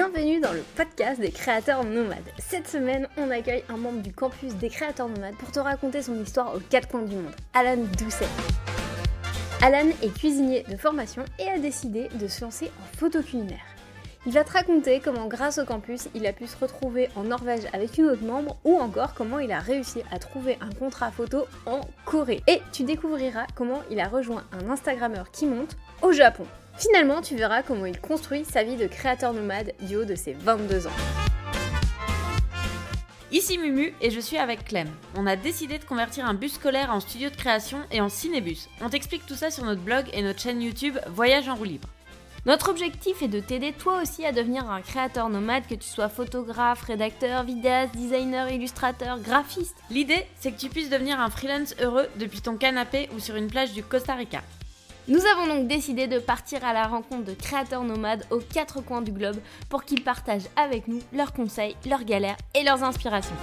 Bienvenue dans le podcast des créateurs nomades. Cette semaine, on accueille un membre du campus des créateurs nomades pour te raconter son histoire aux quatre coins du monde, Alan Doucet. Alan est cuisinier de formation et a décidé de se lancer en photo culinaire. Il va te raconter comment grâce au campus il a pu se retrouver en Norvège avec une autre membre ou encore comment il a réussi à trouver un contrat photo en Corée. Et tu découvriras comment il a rejoint un Instagrammeur qui monte au Japon. Finalement, tu verras comment il construit sa vie de créateur nomade du haut de ses 22 ans. Ici Mumu et je suis avec Clem. On a décidé de convertir un bus scolaire en studio de création et en cinébus. On t'explique tout ça sur notre blog et notre chaîne YouTube Voyage en roue libre. Notre objectif est de t'aider toi aussi à devenir un créateur nomade, que tu sois photographe, rédacteur, vidéaste, designer, illustrateur, graphiste. L'idée, c'est que tu puisses devenir un freelance heureux depuis ton canapé ou sur une plage du Costa Rica. Nous avons donc décidé de partir à la rencontre de créateurs nomades aux quatre coins du globe pour qu'ils partagent avec nous leurs conseils, leurs galères et leurs inspirations.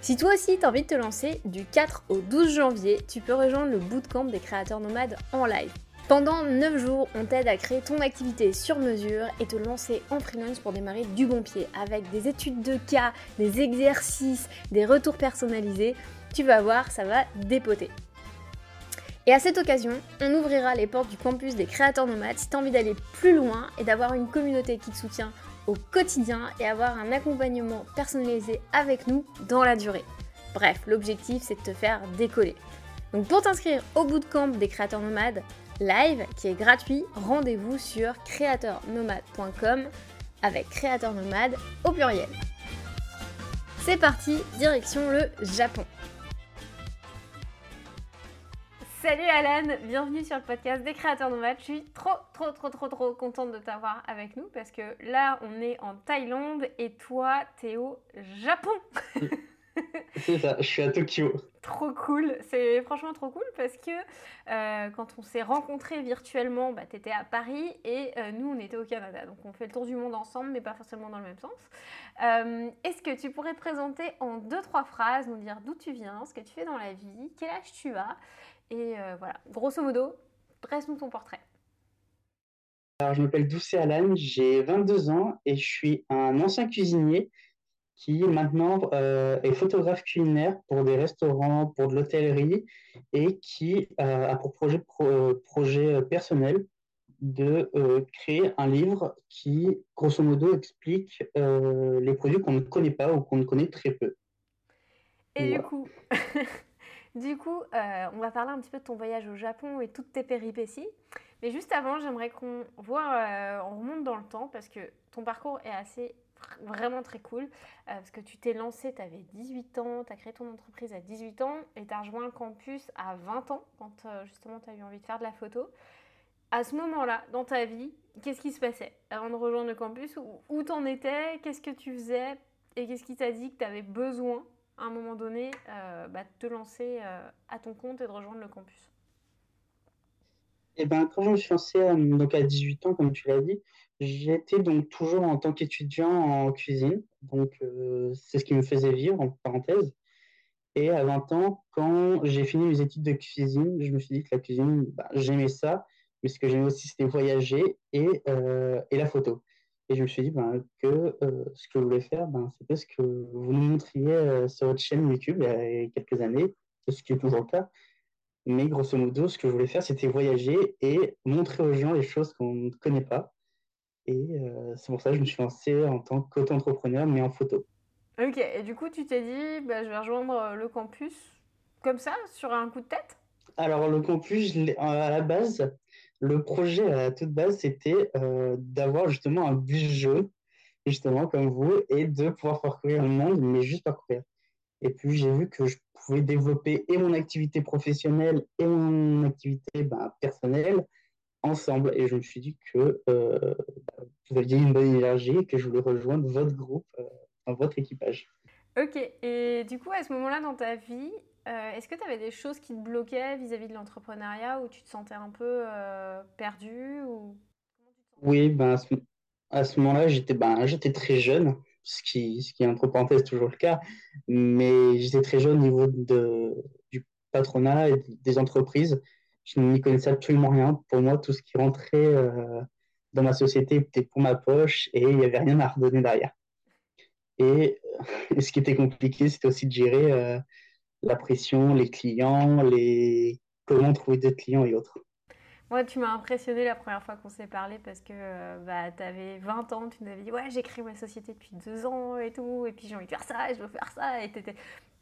Si toi aussi t'as envie de te lancer, du 4 au 12 janvier, tu peux rejoindre le bootcamp des créateurs nomades en live. Pendant 9 jours, on t'aide à créer ton activité sur mesure et te lancer en freelance pour démarrer du bon pied avec des études de cas, des exercices, des retours personnalisés tu vas voir, ça va dépoter. Et à cette occasion, on ouvrira les portes du campus des créateurs nomades si tu envie d'aller plus loin et d'avoir une communauté qui te soutient au quotidien et avoir un accompagnement personnalisé avec nous dans la durée. Bref, l'objectif c'est de te faire décoller. Donc pour t'inscrire au bootcamp des créateurs nomades live qui est gratuit, rendez-vous sur créateurnomade.com avec créateurs nomades au pluriel. C'est parti, direction le Japon. Salut Alan, bienvenue sur le podcast des créateurs nomades. Je suis trop, trop, trop, trop, trop contente de t'avoir avec nous parce que là, on est en Thaïlande et toi, t'es au Japon. C'est ça, je suis à Tokyo. Trop cool, c'est franchement trop cool parce que euh, quand on s'est rencontrés virtuellement, bah, tu étais à Paris et euh, nous on était au Canada. Donc on fait le tour du monde ensemble mais pas forcément dans le même sens. Euh, est-ce que tu pourrais te présenter en deux, trois phrases, nous dire d'où tu viens, ce que tu fais dans la vie, quel âge tu as et euh, voilà, grosso modo, dresse-nous ton portrait. Alors, je m'appelle Doucet Alan, j'ai 22 ans et je suis un ancien cuisinier qui maintenant euh, est photographe culinaire pour des restaurants, pour de l'hôtellerie et qui euh, a pour projet, projet personnel de créer un livre qui, grosso modo, explique les produits qu'on ne connaît pas ou qu'on ne connaît très peu. Et du coup, Du coup, euh, on va parler un petit peu de ton voyage au Japon et toutes tes péripéties. Mais juste avant, j'aimerais qu'on voit, euh, on remonte dans le temps parce que ton parcours est assez vraiment très cool. Euh, parce que tu t'es lancé, tu avais 18 ans, tu as créé ton entreprise à 18 ans et tu as rejoint le campus à 20 ans quand justement tu as eu envie de faire de la photo. À ce moment-là, dans ta vie, qu'est-ce qui se passait avant de rejoindre le campus? Où t'en étais? Qu'est-ce que tu faisais? Et qu'est-ce qui t'a dit que tu avais besoin à un moment donné, euh, bah, te lancer euh, à ton compte et de rejoindre le campus Eh ben, quand je me suis lancé euh, donc à 18 ans, comme tu l'as dit, j'étais donc toujours en tant qu'étudiant en cuisine. Donc, c'est ce qui me faisait vivre, en parenthèse. Et à 20 ans, quand j'ai fini mes études de cuisine, je me suis dit que la cuisine, bah, j'aimais ça, mais ce que j'aimais aussi, c'était voyager et, et la photo. Et je me suis dit ben, que euh, ce que je voulais faire, ben, c'était ce que vous nous montriez euh, sur votre chaîne YouTube il y a quelques années, ce qui est toujours le cas. Mais grosso modo, ce que je voulais faire, c'était voyager et montrer aux gens les choses qu'on ne connaît pas. Et euh, c'est pour ça que je me suis lancé en tant qu'auto-entrepreneur, mais en photo. Ok, et du coup, tu t'es dit, bah, je vais rejoindre le campus comme ça, sur un coup de tête? Alors, le campus, à la base, le projet à toute base, c'était euh, d'avoir justement un bus jaune, justement comme vous, et de pouvoir parcourir le monde, mais juste parcourir. Et puis j'ai vu que je pouvais développer et mon activité professionnelle et mon activité ben, personnelle ensemble. Et je me suis dit que euh, vous aviez une bonne énergie et que je voulais rejoindre votre groupe, euh, votre équipage. Ok, et du coup, à ce moment-là dans ta vie, euh, est-ce que tu avais des choses qui te bloquaient vis-à-vis de l'entrepreneuriat ou tu te sentais un peu euh, perdu ou... Oui, ben, à ce, moment-là, j'étais ben, très jeune, ce qui, ce qui est entre parenthèses toujours le cas, mais j'étais très jeune au niveau de, du patronat et des entreprises. Je n'y connaissais absolument rien. Pour moi, tout ce qui rentrait euh, dans ma société était pour ma poche et il n'y avait rien à redonner derrière. Et, ce qui était compliqué, c'était aussi de gérer la pression, les clients, les comment trouver des clients et autres. Moi, tu m'as impressionné la première fois qu'on s'est parlé parce que euh, bah, tu avais 20 ans, tu nous avais dit Ouais, j'ai créé ma société depuis deux ans et tout, et puis j'ai envie de faire ça, je veux faire ça. Et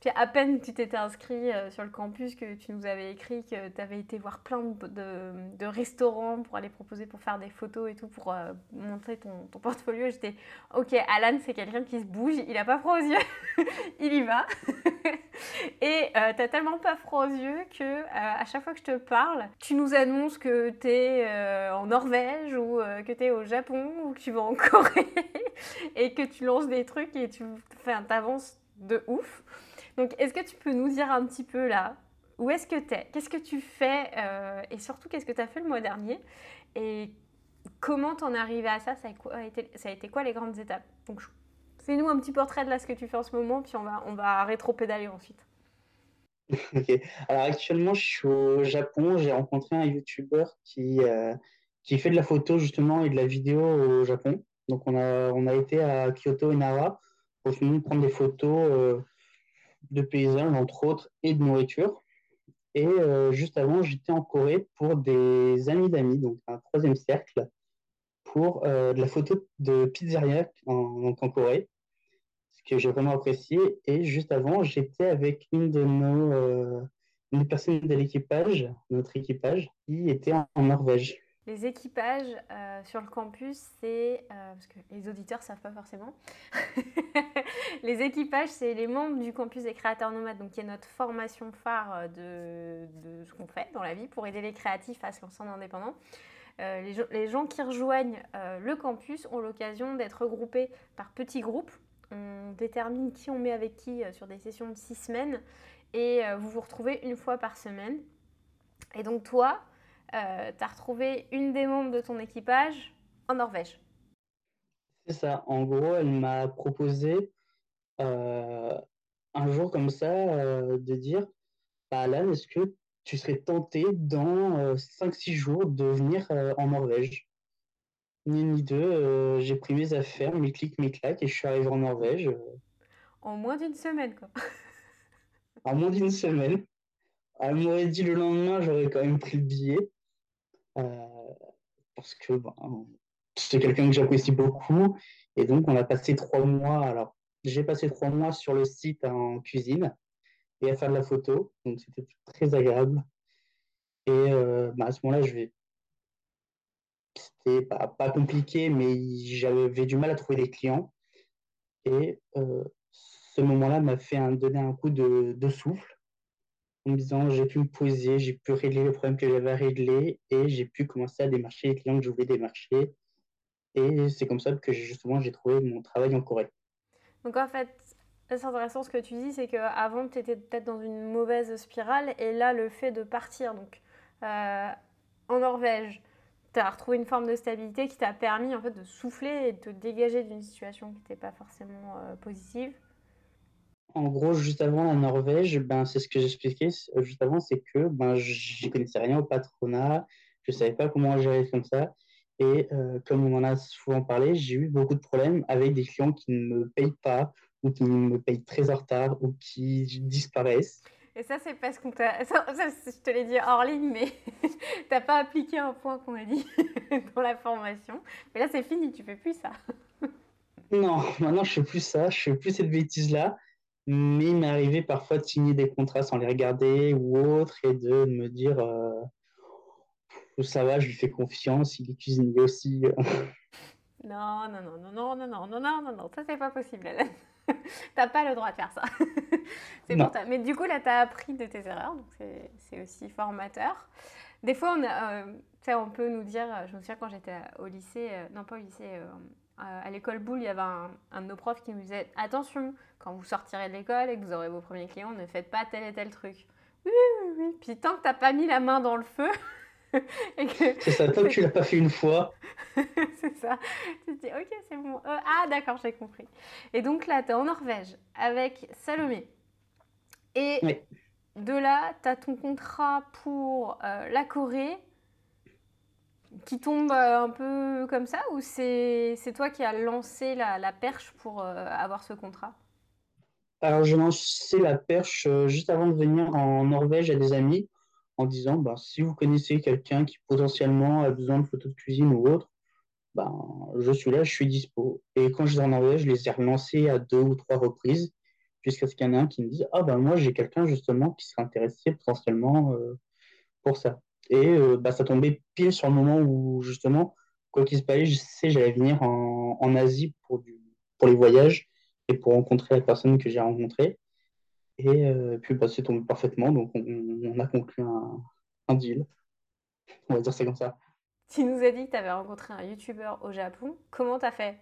puis à peine tu t'étais inscrit euh, sur le campus que tu nous avais écrit que tu avais été voir plein de, restaurants pour aller proposer pour faire des photos et tout, pour euh, montrer ton, ton portfolio. J'étais ok, Alan c'est quelqu'un qui se bouge, il a pas froid aux yeux, il y va. et euh, tu tellement pas froid aux yeux que à chaque fois que je te parle, tu nous annonces que tu es en Norvège ou que tu es au Japon ou que tu vas en Corée et que tu lances des trucs et tu avances de ouf. Donc, est-ce que tu peux nous dire un petit peu là, où est-ce que tu es Qu'est-ce que tu fais euh, Et surtout, qu'est-ce que tu as fait le mois dernier? Et comment t'en es arrivé à ça? Ça a, été, quoi les grandes étapes? Donc, fais-nous un petit portrait de là, ce que tu fais en ce moment, puis on va, on va rétro-pédaler ensuite. Ok. Alors actuellement, je suis au Japon. J'ai rencontré un YouTuber qui, euh, qui fait de la photo justement et de la vidéo au Japon. Donc on a, on a été à Kyoto et Nara pour justement prendre des photos euh, de paysages, entre autres, et de nourriture. Et euh, juste avant, j'étais en Corée pour des amis d'amis, donc un troisième cercle, pour euh, de la photo de pizzeria en, Corée, ce que j'ai vraiment apprécié. Et juste avant, j'étais avec une de nos euh, une personne de l'équipage, notre équipage, qui était en Norvège. Les équipages euh, sur le campus, c'est, euh, parce que les auditeurs ne savent pas forcément, les équipages, c'est les membres du campus des créateurs nomades, donc qui est notre formation phare de, de ce qu'on fait dans la vie pour aider les créatifs à se lancer en indépendant. Euh, les, les, gens qui rejoignent le campus ont l'occasion d'être regroupés par petits groupes. On détermine qui on met avec qui sur des sessions de six semaines et vous vous retrouvez une fois par semaine. Et donc toi, euh, tu as retrouvé une des membres de ton équipage en Norvège. C'est ça. En gros, elle m'a proposé euh, un jour comme ça euh, de dire bah, Alan, est-ce que tu serais tenté dans 5-6 jours de venir en Norvège? Ni ni deux, j'ai pris mes affaires, mes clics, mes claques et je suis arrivé en Norvège. En moins d'une semaine, quoi. en moins d'une semaine. Elle m'aurait dit le lendemain, j'aurais quand même pris le billet. Euh, parce que ben, c'est quelqu'un que j'apprécie beaucoup. Et donc, on a passé trois mois. Alors, j'ai passé trois mois sur le site en cuisine et à faire de la photo. Donc, c'était très agréable. Et euh, ben, à ce moment-là, je vais. C'était pas, compliqué, mais j'avais du mal à trouver des clients. Et euh, ce moment-là m'a fait un, donner un coup de souffle en me disant j'ai pu me poser, j'ai pu régler le problème que j'avais à régler et j'ai pu commencer à démarcher les clients que je voulais démarcher. Et c'est comme ça que justement j'ai trouvé mon travail en Corée. Donc en fait, c'est intéressant ce que tu dis, c'est qu'avant tu étais peut-être dans une mauvaise spirale et là le fait de partir donc euh, en Norvège, tu as retrouvé une forme de stabilité qui t'a permis en fait de souffler et de te dégager d'une situation qui n'était pas forcément euh, positive. En gros, juste avant la Norvège, ben, c'est ce que j'expliquais euh, juste avant, c'est que ben, je ne connaissais rien au patronat, je ne savais pas comment gérer comme ça. Et euh, comme on en a souvent parlé, j'ai eu beaucoup de problèmes avec des clients qui ne me payent pas ou qui me payent très en retard ou qui disparaissent. Et ça, c'est parce qu'on t'a. Ça, je te l'ai dit hors ligne, mais tu n'as pas appliqué un point qu'on a dit dans la formation. Mais là, c'est fini, tu fais plus ça. non, maintenant, je fais plus ça, je fais plus cette bêtise-là. Mais il m'est arrivé parfois de signer des contrats sans les regarder ou autre et de me dire euh, ça va, je lui fais confiance, il est cuisinier aussi. non, non, non, non, non, non, non, non, non, non, non, ça c'est pas possible, Hélène. T'as pas le droit de faire ça. c'est pour toi. Mais du coup, là, tu as appris de tes erreurs, donc c'est aussi formateur. Des fois, on, a, euh, on peut nous dire, je me souviens quand j'étais au lycée, euh, non pas au lycée, euh, à l'école Boulle, il y avait un, un, de nos profs qui nous disait Attention, quand vous sortirez de l'école et que vous aurez vos premiers clients, ne faites pas tel et tel truc. Oui, oui, oui. Puis tant que tu n'as pas mis la main dans le feu. c'est ça, tant que tu l'as pas fait une fois. c'est ça. Tu te dis Ok, c'est bon. Euh, ah, d'accord, j'ai compris. Et donc là, tu es en Norvège avec Salomé. Et de là, tu as ton contrat pour euh, la Corée qui tombe euh, un peu comme ça ou c'est toi qui as lancé la, la perche pour avoir ce contrat? Alors, j'ai lancé la perche euh, juste avant de venir en Norvège à des amis en disant, bah, si vous connaissez quelqu'un qui potentiellement a besoin de photos de cuisine ou autre, ben, je suis là, je suis dispo. Et quand j'étais en Norvège, je les ai relancés à deux ou trois reprises jusqu'à ce qu'il y en ait un qui me dise, ah ben moi j'ai quelqu'un justement qui serait intéressé potentiellement euh, pour ça. Et euh, bah, ça tombait pile sur le moment où justement, quoi qu'il se passe, je sais j'allais venir en, en Asie pour, du, pour les voyages pour rencontrer la personne que j'ai rencontrée. Et euh, puis bah, c'est tombé parfaitement, donc on, on a conclu un, un deal. On va dire ça comme ça. Tu nous as dit que tu avais rencontré un YouTuber au Japon. Comment t'as fait?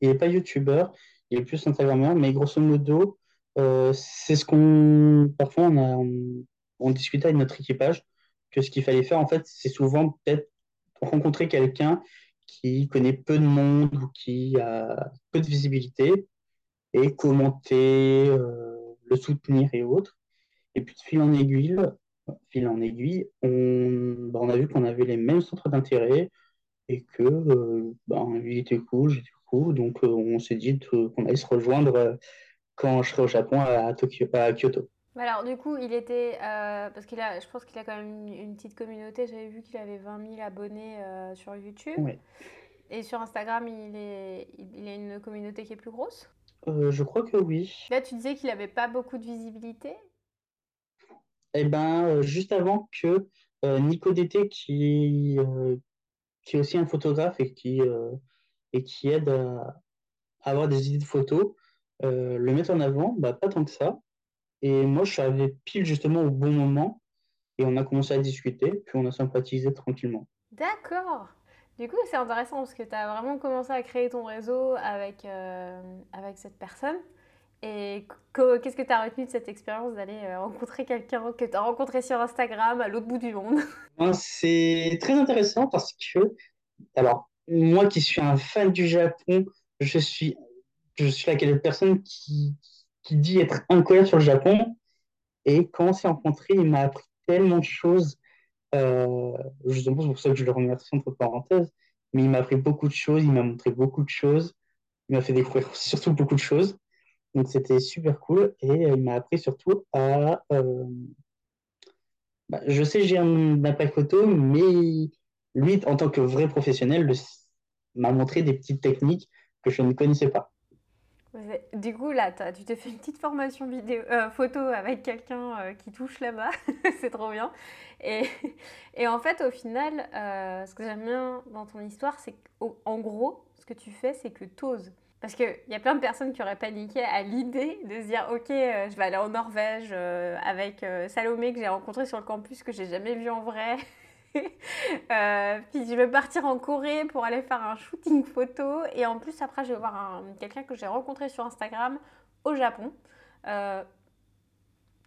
Il n'est pas YouTuber, il est plus Instagrammeur, mais grosso modo, euh, c'est ce qu'on. Parfois, on, a, on, on discutait avec notre équipage que ce qu'il fallait faire, en fait, c'est souvent peut-être rencontrer quelqu'un qui connaît peu de monde ou qui a peu de visibilité et commenter, euh, le soutenir et autres. Et puis de fil en aiguille, fil en aiguille, on, bah, on a vu qu'on avait les mêmes centres d'intérêt et que euh, bah, lui était cool, j'étais cool, donc euh, on s'est dit qu'on allait se rejoindre euh, quand je serai au Japon à Tokyo, à Kyoto. Alors, du coup, il était. parce qu'il a, je pense qu'il a quand même une, petite communauté. J'avais vu qu'il avait 20 000 abonnés sur YouTube. Ouais. Et sur Instagram, il est, il a une communauté qui est plus grosse. Euh, je crois que oui. Là, tu disais qu'il n'avait pas beaucoup de visibilité? Eh ben, euh, juste avant que euh, Nico Dété, qui, euh, qui est aussi un photographe et qui, et qui aide à, à avoir des idées de photos, le mette en avant, bah, pas tant que ça. Et moi, je suis arrivé pile justement au bon moment et on a commencé à discuter, puis on a sympathisé tranquillement. D'accord. Du coup, c'est intéressant parce que tu as vraiment commencé à créer ton réseau avec, euh, avec cette personne. Et qu'est-ce que tu as retenu de cette expérience d'aller euh, rencontrer quelqu'un que tu as rencontré sur Instagram à l'autre bout du monde? C'est très intéressant parce que, alors, moi qui suis un fan du Japon, je suis, je suis la personne qui, qui dit être incollable sur le Japon. Et quand on s'est rencontrés, il m'a appris tellement de choses. Euh, justement, c'est pour ça que je le remercie entre parenthèses. Mais il m'a appris beaucoup de choses, il m'a montré beaucoup de choses, il m'a fait découvrir surtout beaucoup de choses. Donc c'était super cool. Et euh, il m'a appris surtout à, euh, bah, je sais, j'ai un appareil photo, mais lui, en tant que vrai professionnel, m'a montré des petites techniques que je ne connaissais pas. Du coup, là, tu t'es fait une petite formation vidéo, euh, photo avec quelqu'un euh, qui touche là-bas. C'est trop bien. Et, en fait, au final, euh, ce que j'aime bien dans ton histoire, c'est qu'en gros, ce que tu fais, c'est que t'oses. Parce qu'il y a plein de personnes qui auraient paniqué à l'idée de se dire, ok, je vais aller en Norvège avec Salomé que j'ai rencontré sur le campus, que j'ai jamais vu en vrai. Euh, puis je vais partir en Corée pour aller faire un shooting photo. Et en plus, après, je vais voir un- quelqu'un que j'ai rencontré sur Instagram au Japon. Euh,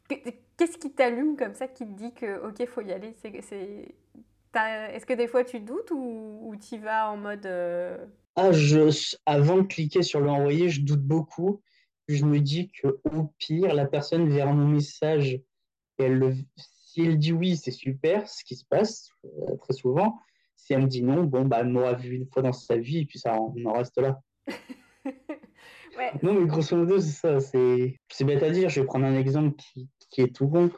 que- Qu'est-ce qui t'allume comme ça, qui te dit que, ok, faut y aller? C'est, Est-ce que des fois tu doutes ou, ou tu vas en mode... euh, Ah, je, avant de cliquer sur l'envoyer, je doute beaucoup. Je me dis que au pire, la personne verra mon message et elle le, si elle dit oui, c'est super, ce qui se passe euh, très souvent. Si elle me dit non, bon, bah, elle m'aura vu une fois dans sa vie et puis ça, on en reste là. Ouais, Non, mais grosso modo, c'est ça. C'est c'est bête à dire. Je vais prendre un exemple qui, qui est tout bon.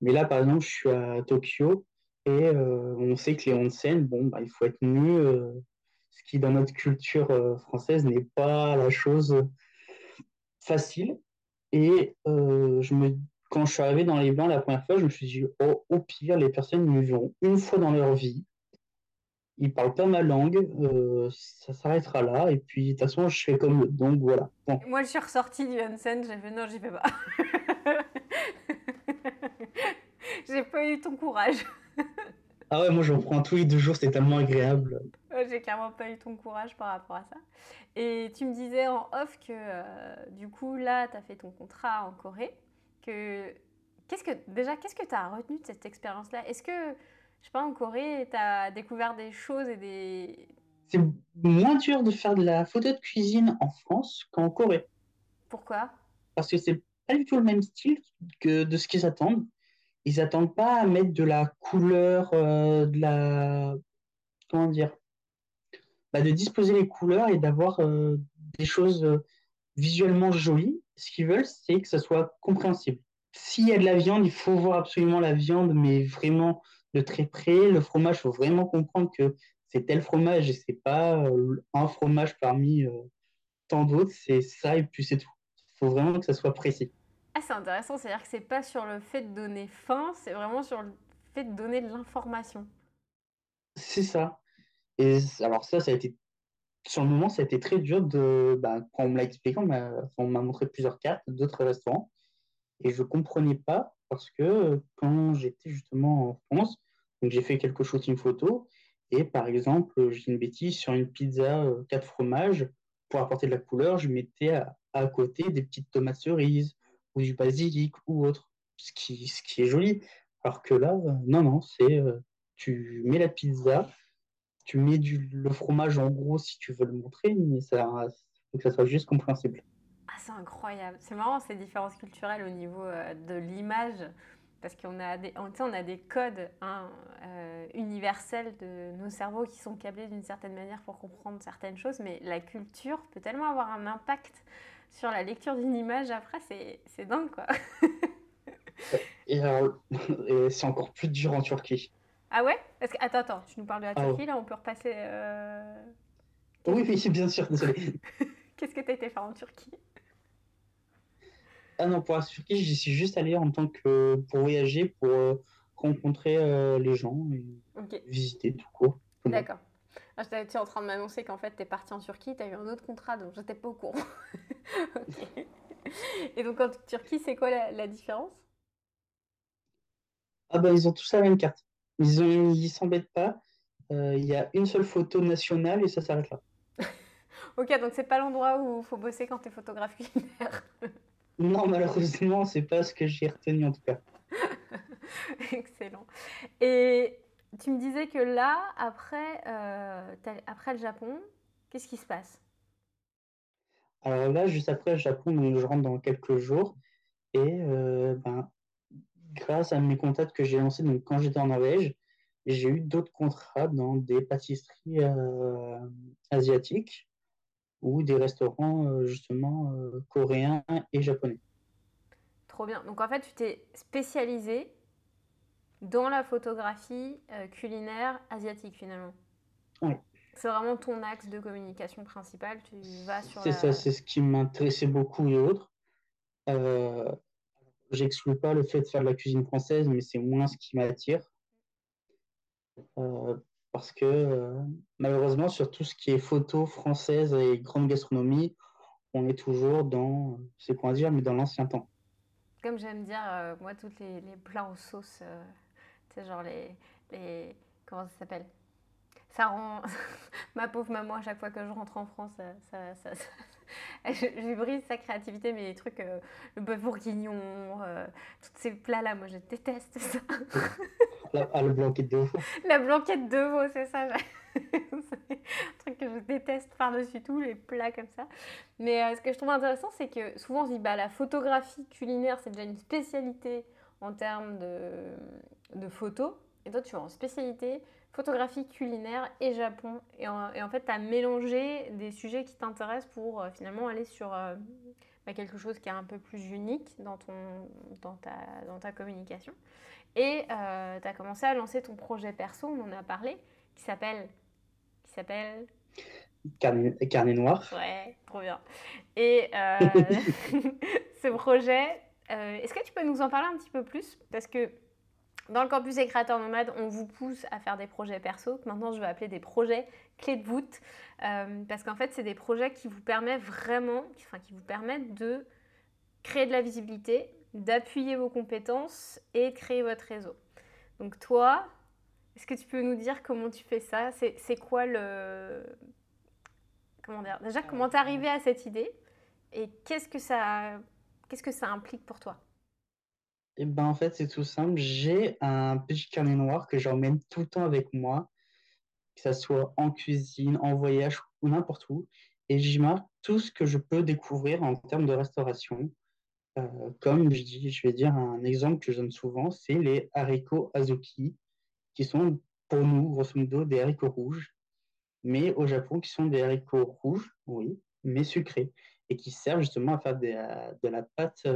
Mais là, par exemple, je suis à Tokyo et euh, on sait que les onsen, bon, bah, il faut être nu, euh, ce qui, dans notre culture euh, française, n'est pas la chose facile. Et je me, quand je suis arrivé dans les bains la première fois, je me suis dit, oh, au pire, les personnes me verront une fois dans leur vie. Ils parlent pas ma langue, euh, ça s'arrêtera là. Et puis, de toute façon, je fais comme eux. Donc voilà. Bon. moi je suis ressortie du onsen, j'ai fait non, j'y vais pas. J'ai pas eu ton courage. Ah ouais, moi j'en prends tous les deux jours, c'était tellement agréable. J'ai clairement pas eu ton courage par rapport à ça. Et tu me disais en off que euh, du coup là, tu as fait ton contrat en Corée. Que qu'est-ce que déjà qu'est-ce que tu as retenu de cette expérience-là? Est-ce que je sais pas en Corée, tu as découvert des choses et des C'est moins dur de faire de la photo de cuisine en France qu'en Corée. pourquoi? Parce que c'est pas du tout le même style que de ce qu'ils attendent. Ils n'attendent pas à mettre de la couleur, euh, de la... Comment dire? Bah, de disposer les couleurs et d'avoir euh, des choses euh, visuellement jolies. Ce qu'ils veulent, c'est que ça soit compréhensible. S'il y a de la viande, il faut voir absolument la viande, mais vraiment de très près. Le fromage, il faut vraiment comprendre que c'est tel fromage et c'est pas un fromage parmi tant d'autres. C'est ça et puis c'est tout. Il faut vraiment que ça soit précis. Ah, c'est intéressant, c'est-à-dire que c'est pas sur le fait de donner faim, c'est vraiment sur le fait de donner de l'information. C'est ça. Et alors ça, ça a été, sur le moment, ça a été très dur de, bah, quand on me l'a expliqué, on m'a montré plusieurs cartes d'autres restaurants, et je comprenais pas parce que quand j'étais justement en France, j'ai fait quelques shootings photos, et par exemple, j'ai une bêtise, sur une pizza euh, quatre fromages, pour apporter de la couleur, je mettais à, à côté des petites tomates cerises, ou du basilic ou autre, ce qui, ce qui est joli. Alors que là, euh, non, non, c'est euh, tu mets la pizza, tu mets du, le fromage en gros si tu veux le montrer, mais ça faut que ça soit juste compréhensible. Ah, c'est incroyable. C'est marrant ces différences culturelles au niveau euh, de l'image, parce qu'on a des, on, on a des codes hein, universels de nos cerveaux qui sont câblés d'une certaine manière pour comprendre certaines choses, mais la culture peut tellement avoir un impact sur la lecture d'une image après, c'est dingue quoi. et, c'est encore plus dur en Turquie. Ah ouais? Parce que, Attends, attends, tu nous parles de la ah Turquie, là on peut repasser. Euh... Oui, oui, bien sûr, désolé. Qu'est-ce que tu as été faire en Turquie? Ah non, pour la Turquie, j'y suis juste allé en tant que pour voyager, pour euh, rencontrer euh, les gens et visiter tout court. D'accord. Ah, en train de m'annoncer qu'en fait, tu es parti en Turquie, tu as eu un autre contrat, donc je n'étais pas au courant. Et donc, en Turquie, c'est quoi la, différence? Ah, bah, ils ont tous la même carte. Ils ne s'embêtent pas. Euh, il y a une seule photo nationale et ça s'arrête là. ok, donc c'est pas l'endroit où il faut bosser quand tu es photographe culinaire. non, malheureusement, c'est pas ce que j'ai retenu en tout cas. Excellent. Et tu me disais que là, après, euh, après le Japon, qu'est-ce qui se passe? Alors là, juste après le Japon, donc je rentre dans quelques jours. Et euh, ben, grâce à mes contacts que j'ai lancés donc, quand j'étais en Norvège, j'ai eu d'autres contrats dans des pâtisseries euh, asiatiques ou des restaurants justement coréens et japonais. Trop bien. Donc en fait, tu t'es spécialisé dans la photographie euh, culinaire asiatique finalement. Oui. C'est vraiment ton axe de communication principal. Tu vas sur. C'est ça, c'est ce qui m'intéressait beaucoup et autres. Euh, J'exclus pas le fait de faire de la cuisine française, mais c'est moins ce qui m'attire. Euh, parce que euh, malheureusement, sur tout ce qui est photo française et grande gastronomie, on est toujours dans, c'est quoi dire, mais dans l'ancien temps. Comme j'aime dire, moi, tous les, les, plats aux sauces c'est genre les, les. Comment ça s'appelle? Ça rend. Ma pauvre maman, à chaque fois que je rentre en France, ça, je, brise sa créativité, mais les trucs, euh, le bœuf bourguignon, euh, tous ces plats-là, moi je déteste ça. La, ah, blanquette de veau. La blanquette de veau, c'est ça. c'est un truc que je déteste par-dessus tout, les plats comme ça. Mais euh, ce que je trouve intéressant, c'est que souvent on se dit, bah, la photographie culinaire, c'est déjà une spécialité en termes de, de photos. Et toi, tu es en spécialité photographie culinaire et Japon. Et en, fait, tu as mélangé des sujets qui t'intéressent pour euh, finalement aller sur euh, bah, quelque chose qui est un peu plus unique dans, ton, dans, ta, dans ta communication. Et euh, tu as commencé à lancer ton projet perso, on en a parlé, qui s'appelle... Qui s'appelle... Carnet, carnet noir. Ouais, trop bien. Et ce projet, est-ce que tu peux nous en parler un petit peu plus? Parce que dans le campus des créateurs nomades, on vous pousse à faire des projets perso, que maintenant je vais appeler des projets clés de voûte, euh, parce qu'en fait, c'est des projets qui vous permettent vraiment, enfin, qui vous permettent de créer de la visibilité, d'appuyer vos compétences et de créer votre réseau. Donc toi, est-ce que tu peux nous dire comment tu fais ça? C'est quoi le... Comment dire? Déjà, comment t'es arrivé à cette idée? Et qu'est-ce que ça, qu'est-ce que ça implique pour toi? Et ben en fait, c'est tout simple. J'ai un petit carnet noir que j'emmène tout le temps avec moi, que ce soit en cuisine, en voyage ou n'importe où. Et j'y marque tout ce que je peux découvrir en termes de restauration. comme je, dis, je vais dire un exemple que je donne souvent, c'est les haricots azuki, qui sont pour nous, grosso modo, des haricots rouges, mais au Japon, qui sont des haricots rouges, oui, mais sucrés, et qui servent justement à faire de la pâte,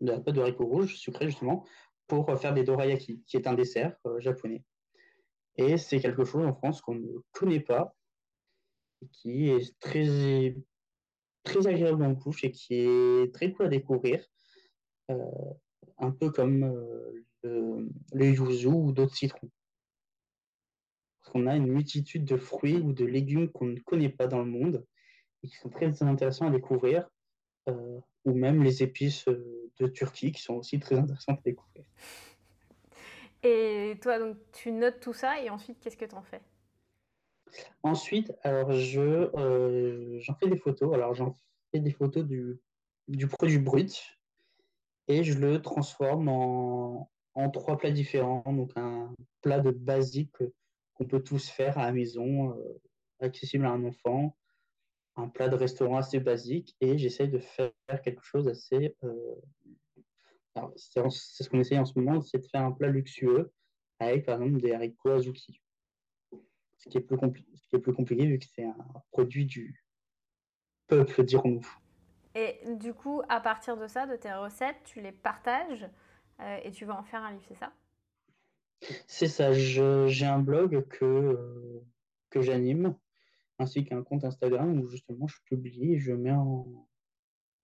de la pâte de haricots rouges sucrés, justement, pour faire des dorayaki, qui est un dessert japonais. Et c'est quelque chose en France qu'on ne connaît pas, qui est très, très agréable en bouche et qui est très cool à découvrir, euh, un peu comme euh, le, yuzu ou d'autres citrons. Parce qu'on a une multitude de fruits ou de légumes qu'on ne connaît pas dans le monde et qui sont très intéressants à découvrir, euh, ou même les épices de Turquie qui sont aussi très intéressantes à découvrir. Et toi, donc, tu notes tout ça et ensuite, qu'est-ce que tu en fais? Ensuite, alors je euh, j'en fais des photos. Alors j'en fais des photos du, du produit brut et je le transforme en, en trois plats différents. Donc un plat de basique qu'on peut tous faire à la maison, euh, accessible à un enfant, un plat de restaurant assez basique et j'essaye de faire quelque chose assez euh, c'est ce qu'on essaye en ce moment, c'est de faire un plat luxueux avec par exemple des haricots azuki. Ce qui est plus, ce qui est plus compliqué vu que c'est un produit du peuple, dirons-nous. Et du coup, à partir de ça, de tes recettes, tu les partages euh, et tu vas en faire un livre, c'est ça? C'est ça. J'ai un blog que, euh, que j'anime, ainsi qu'un compte Instagram où justement je publie, je mets en,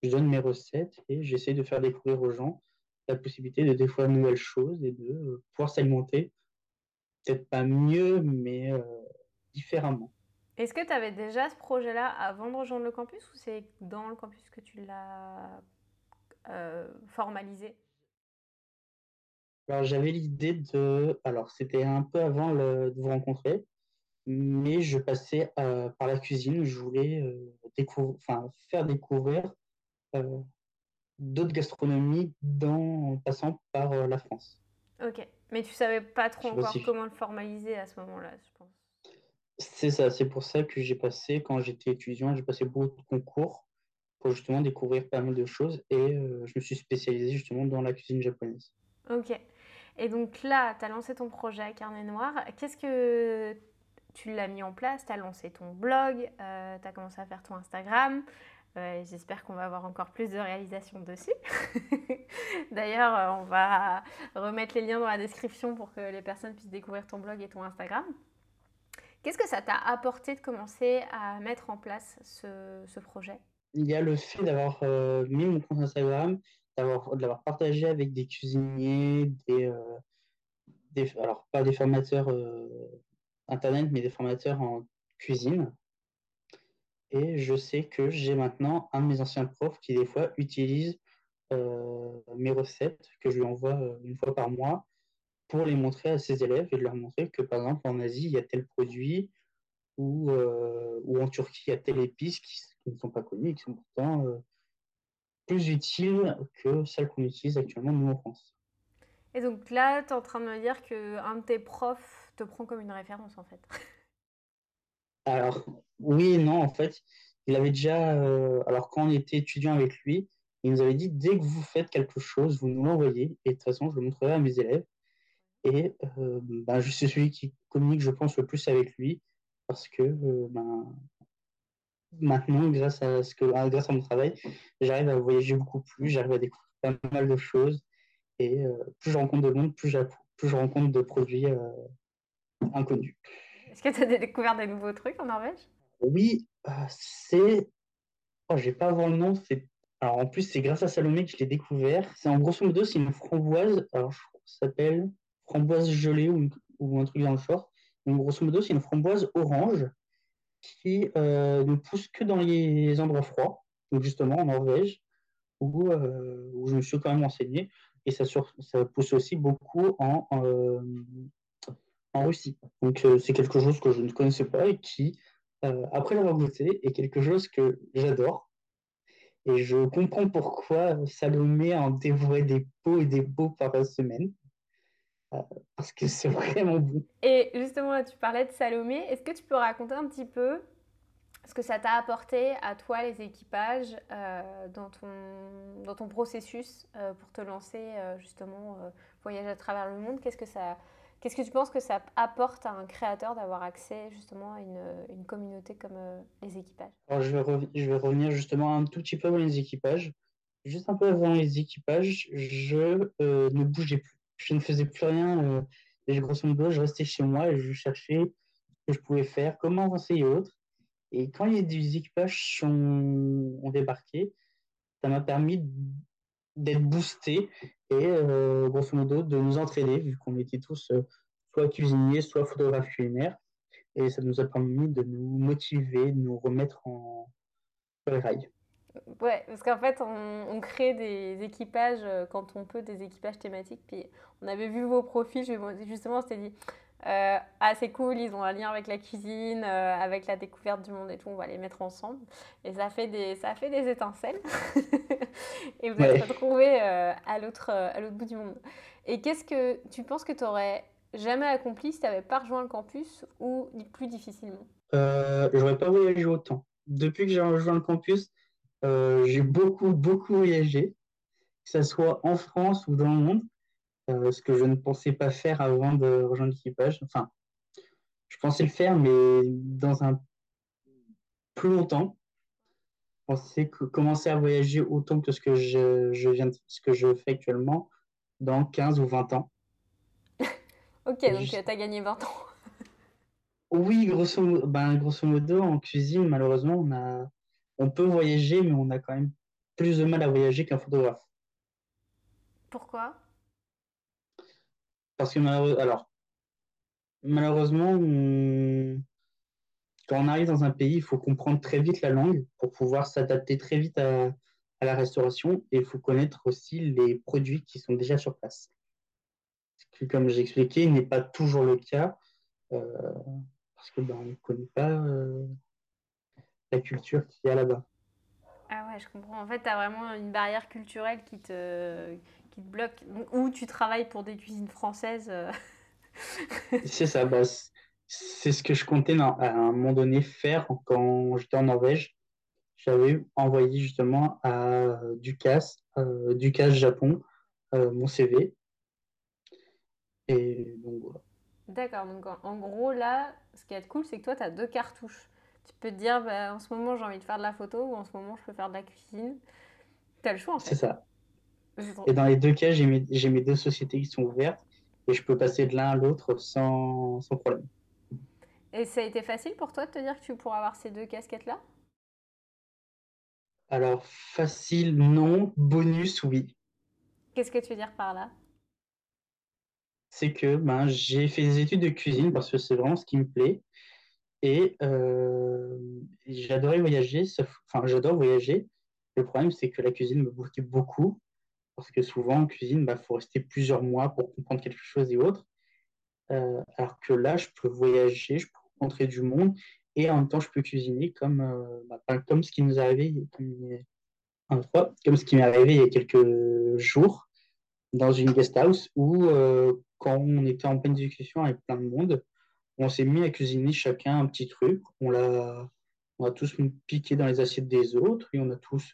je donne mes recettes et j'essaie de faire découvrir aux gens la possibilité de découvrir de nouvelles choses et de euh, pouvoir s'alimenter. Peut-être pas mieux, mais euh, différemment. Est-ce que tu avais déjà ce projet-là avant de rejoindre le campus ou c'est dans le campus que tu l'as euh, formalisé? Alors j'avais l'idée de... Alors c'était un peu avant de vous rencontrer, mais je passais par la cuisine. Je voulais enfin, faire découvrir d'autres gastronomies dans, en passant par euh, la France. Ok, mais tu savais pas trop encore comment le formaliser à ce moment-là, je pense. C'est ça, c'est pour ça que j'ai passé, quand j'étais étudiant, j'ai passé beaucoup de concours pour justement découvrir pas mal de choses et euh, je me suis spécialisé justement dans la cuisine japonaise. Ok, et donc là, tu as lancé ton projet Carnet Noir. Qu'est-ce que tu l'as mis en place Tu as lancé ton blog, euh, tu as commencé à faire ton Instagram. J'espère qu'on va avoir encore plus de réalisations dessus. D'ailleurs, euh, on va remettre les liens dans la description pour que les personnes puissent découvrir ton blog et ton Instagram. Qu'est-ce que ça t'a apporté de commencer à mettre en place ce, projet? Il y a le fait d'avoir euh, mis mon compte Instagram, de l'avoir partagé avec des cuisiniers, des, euh, alors pas des formateurs internet, mais des formateurs en cuisine et je sais que j'ai maintenant un de mes anciens profs qui, des fois, utilise euh, mes recettes que je lui envoie euh, une fois par mois pour les montrer à ses élèves et de leur montrer que, par exemple, en Asie, il y a tel produit ou, euh, ou en Turquie, il y a telle épice qui, ne sont pas connues et qui sont pourtant plus utiles que celles qu'on utilise actuellement, nous, en France. Et donc là, tu es en train de me dire qu'un de tes profs te prend comme une référence, en fait Alors, oui et non, en fait. Il avait déjà, euh, alors quand on était étudiant avec lui, il nous avait dit dès que vous faites quelque chose, vous nous l'envoyez. Et de toute façon, je le montrerai à mes élèves. Et euh, bah, je suis celui qui communique, je pense, le plus avec lui. Parce que euh, ben, maintenant, grâce à, ce que, grâce à mon travail, j'arrive à voyager beaucoup plus, j'arrive à découvrir pas mal de choses. Et plus je rencontre de monde, plus, plus je rencontre de produits inconnus. Est-ce que tu as découvert des nouveaux trucs en Norvège? Oui, euh, c'est. Oh, je vais pas avoir le nom. C'est... Alors, en plus, c'est grâce à Salomé que je l'ai découvert. C'est en grosso modo, c'est une framboise. Alors, je crois que ça s'appelle framboise gelée ou, ou, un truc dans le genre. Donc, grosso modo, c'est une framboise orange qui euh, ne pousse que dans les endroits froids. Donc, justement, en Norvège, où, euh, où je me suis quand même enseigné. Et ça, ça pousse aussi beaucoup en, en Russie. Donc euh, c'est quelque chose que je ne connaissais pas et qui, euh, après l'avoir goûté, est quelque chose que j'adore. Et je comprends pourquoi Salomé en dévorait des pots et des pots par semaine. Euh, parce que c'est vraiment bon. Et justement, tu parlais de Salomé. Est-ce que tu peux raconter un petit peu ce que ça t'a apporté à toi, les équipages, dans, ton, dans ton processus pour te lancer justement voyager à travers le monde? Qu'est-ce que ça, qu'est-ce que tu penses que ça apporte à un créateur d'avoir accès justement à une, communauté comme les équipages? Alors je vais, revenir justement un tout petit peu dans les équipages. Juste un peu avant les équipages, je ne bougeais plus. Je ne faisais plus rien. et grosso modo, je restais chez moi et je cherchais ce que je pouvais faire, comment avancer et autres. Et quand les équipages ont débarqué, ça m'a permis d'être boosté et euh, grosso modo de nous entraîner, vu qu'on était tous euh, soit cuisiniers, soit photographes culinaires. Et ça nous a permis de nous motiver, de nous remettre sur les rails. Ouais, parce qu'en fait, on, on, crée des équipages euh, quand on peut, des équipages thématiques. Puis on avait vu vos profils, justement, on s'était dit, euh, ah, c'est cool, ils ont un lien avec la cuisine, euh, avec la découverte du monde et tout, on va les mettre ensemble. Et ça fait des, ça fait des étincelles. et vous êtes retrouvés euh, à l'autre bout du monde. Et qu'est-ce que tu penses que tu aurais jamais accompli si tu n'avais pas rejoint le campus ou plus difficilement? Euh, J'aurais pas voyagé autant. Depuis que j'ai rejoint le campus, j'ai beaucoup, beaucoup voyagé, que ce soit en France ou dans le monde. Euh, ce que je ne pensais pas faire avant de rejoindre l'équipage. Enfin, je pensais le faire, mais dans un plus longtemps. Je pensais que commencer à voyager autant que ce que je, je viens de, ce que je fais actuellement dans 15 ou 20 ans. ok, donc tu as gagné 20 ans. oui, grosso, ben, grosso modo, en cuisine, malheureusement, on, a, on peut voyager, mais on a quand même plus de mal à voyager qu'un photographe. Pourquoi? Parce que malheureusement, quand on arrive dans un pays, il faut comprendre très vite la langue pour pouvoir s'adapter très vite à, la restauration et il faut connaître aussi les produits qui sont déjà sur place. Ce qui, comme j'ai expliqué, n'est pas toujours le cas euh, parce que ben, ne connaît pas euh, la culture qu'il y a là-bas. Ah ouais, je comprends. En fait, tu as vraiment une barrière culturelle qui te, qui te bloque, ou tu travailles pour des cuisines françaises. Euh. c'est ça, bah, c'est ce que je comptais à un moment donné faire quand j'étais en Norvège. J'avais envoyé justement à Ducas, euh, Ducas Japon, euh, mon CV. Et donc voilà. D'accord, donc en, gros là, ce qui est cool, c'est que toi, tu as deux cartouches. Tu peux te dire, bah, en ce moment, j'ai envie de faire de la photo ou en ce moment, je peux faire de la cuisine. Tu as le choix en fait. C'est ça. Et dans les deux cas, j'ai mes, mes, deux sociétés qui sont ouvertes et je peux passer de l'un à l'autre sans, sans, problème. Et ça a été facile pour toi de te dire que tu pourrais avoir ces deux casquettes-là? Alors, facile, non. Bonus, oui. Qu'est-ce que tu veux dire par là? C'est que ben, j'ai fait des études de cuisine parce que c'est vraiment ce qui me plaît. Et euh, j'adorais voyager, enfin j'adore voyager. Le problème, c'est que la cuisine me bloquait beaucoup parce que souvent en cuisine, il bah, faut rester plusieurs mois pour comprendre quelque chose et autre. Euh, alors que là, je peux voyager, je peux rencontrer du monde et en même temps, je peux cuisiner comme, euh, bah, comme ce qui nous est arrivé, comme, comme ce qui m'est arrivé il y a quelques jours dans une guest house où, euh, quand on était en pleine discussion avec plein de monde, on s'est mis à cuisiner chacun un petit truc. On l'a, on a tous piqué dans les assiettes des autres et on a tous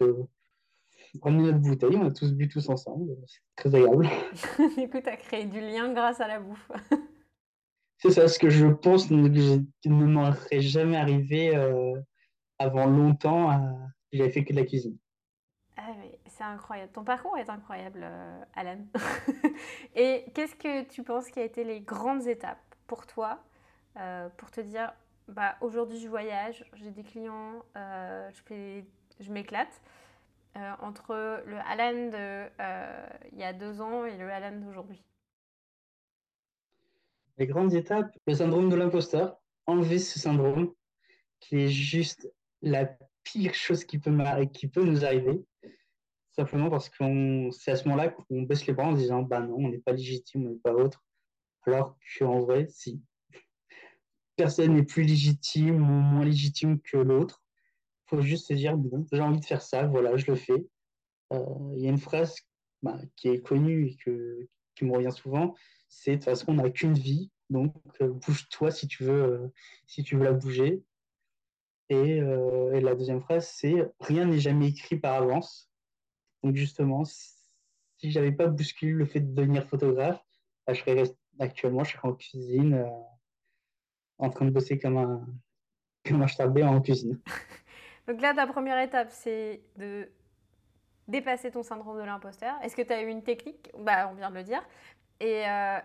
on notre bouteille, on a tous bu tous ensemble. C'est très agréable. du coup, tu as créé du lien grâce à la bouffe. c'est ça, ce que je pense ne, ne m'aurait jamais arrivé euh, avant longtemps. Euh, J'avais fait que de la cuisine. Ah c'est incroyable. Ton parcours est incroyable, euh, Alan. Et qu'est-ce que tu penses qui a été les grandes étapes pour toi pour te dire bah, aujourd'hui je voyage, j'ai des clients, je, je m'éclate euh, entre le Alan de euh, il y a deux ans et le Alan d'aujourd'hui Les grandes étapes, le syndrome de l'imposteur, enlever ce syndrome qui est juste la pire chose qui peut, qui peut nous arriver. Simplement parce que c'est à ce moment-là qu'on baisse les bras en disant bah non, on n'est pas légitime, on n'est pas autre. Alors qu'en vrai, si. Personne n'est plus légitime ou moins légitime que l'autre faut juste se dire, bon, j'ai envie de faire ça, voilà, je le fais. Euh, il y a une phrase bah, qui est connue et que, qui me revient souvent, c'est de toute façon, on n'a qu'une vie, donc euh, bouge-toi si tu veux, euh, si tu veux la bouger. Et, la deuxième phrase, c'est rien n'est jamais écrit par avance. Donc justement, si j'avais pas bousculé le fait de devenir photographe, bah, je serais actuellement, je serais en cuisine, en train de bosser comme un, comme un en cuisine. Donc là, ta première étape, c'est de dépasser ton syndrome de l'imposteur. Est-ce que tu as eu une technique? Bah, On vient de le dire. Et euh,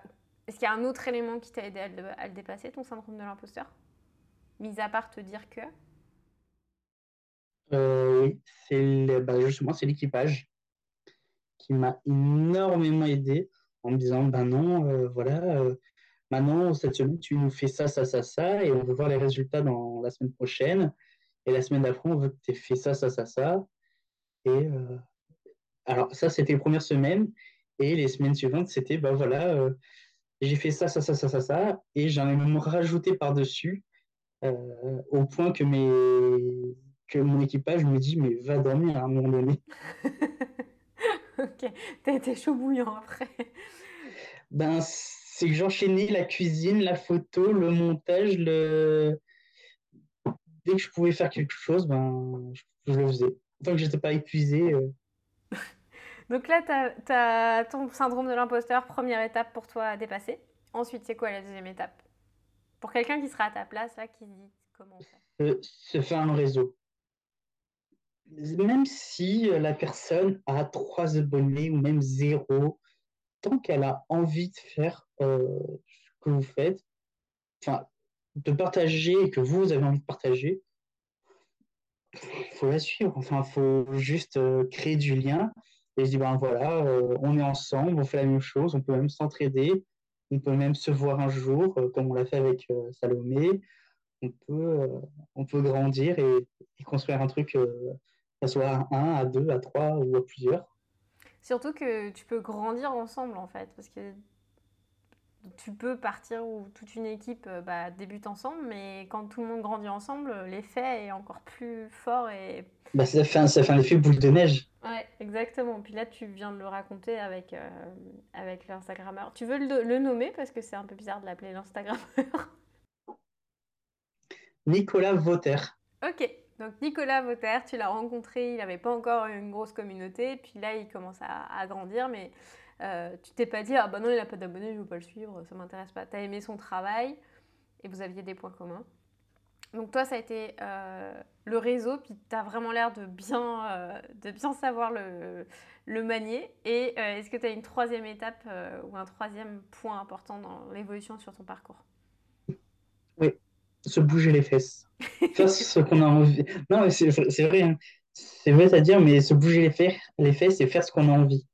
est-ce qu'il y a un autre élément qui t'a aidé à le, dépasser, ton syndrome de l'imposteur? Mis à part te dire que? Euh, Oui, c'est bah, justement c'est l'équipage qui m'a énormément aidé en me disant ben non, euh, voilà, maintenant cette semaine tu nous fais ça, ça, ça, ça, et on veut voir les résultats dans la semaine prochaine. Et la semaine d'après, on veut que tu aies fait ça, ça, ça, ça. Et alors, ça, c'était les premières semaines. Et les semaines suivantes, c'était, ben voilà, euh, j'ai fait ça, ça, ça, ça, ça, ça. Et j'en ai même rajouté par-dessus, euh, au point que, mes... que mon équipage me dit, mais va dormir à un moment donné. ok, t'as été chaud bouillant après. Ben, c'est que j'enchaînais la cuisine, la photo, le montage, le... Dès que je pouvais faire quelque chose, ben, je, le faisais. Tant que j'étais pas épuisé. Euh, donc là, tu as, ton syndrome de l'imposteur, première étape pour toi à dépasser. Ensuite, c'est quoi la deuxième étape? Pour quelqu'un qui sera à ta place, là, qui dit comment faire? Se faire un réseau. Même si euh, la personne a trois abonnés ou même zéro, tant qu'elle a envie de faire euh, ce que vous faites, enfin, de partager et que vous avez envie de partager, faut la suivre. Enfin, faut juste euh, créer du lien et je dis, ben voilà, euh, on est ensemble, on fait la même chose, on peut même s'entraider, on peut même se voir un jour, euh, comme on l'a fait avec Salomé. On peut, on peut grandir et, construire un truc, que ce soit à un, à deux, à trois ou à plusieurs. Surtout que tu peux grandir ensemble, en fait, parce que tu peux partir où toute une équipe euh, bah, débute ensemble, mais quand tout le monde grandit ensemble, l'effet est encore plus fort et... Bah, ça, fait un, ça fait un effet boule de neige. Ouais, exactement. Puis là, tu viens de le raconter avec, euh, avec l'Instagrammeur. Tu veux le, le, nommer parce que c'est un peu bizarre de l'appeler l'Instagrammeur? Nicolas Vauter. Ok, donc Nicolas Vauter, tu l'as rencontré, il n'avait pas encore une grosse communauté, puis là, il commence à, à grandir, mais euh, tu t'es pas dit, ah bah non, il n'a pas d'abonnés, je ne veux pas le suivre, ça m'intéresse pas. Tu as aimé son travail et vous aviez des points communs. Donc toi, ça a été euh, le réseau, puis tu as vraiment l'air de bien, euh, de bien savoir le, le manier. Et est-ce que tu as une troisième étape ou un troisième point important dans l'évolution sur ton parcours? Oui, se bouger les fesses. Faire ce qu'on a envie. Non, c'est vrai, hein. c'est vrai à dire, mais se bouger les fesses, les fesses et faire ce qu'on a envie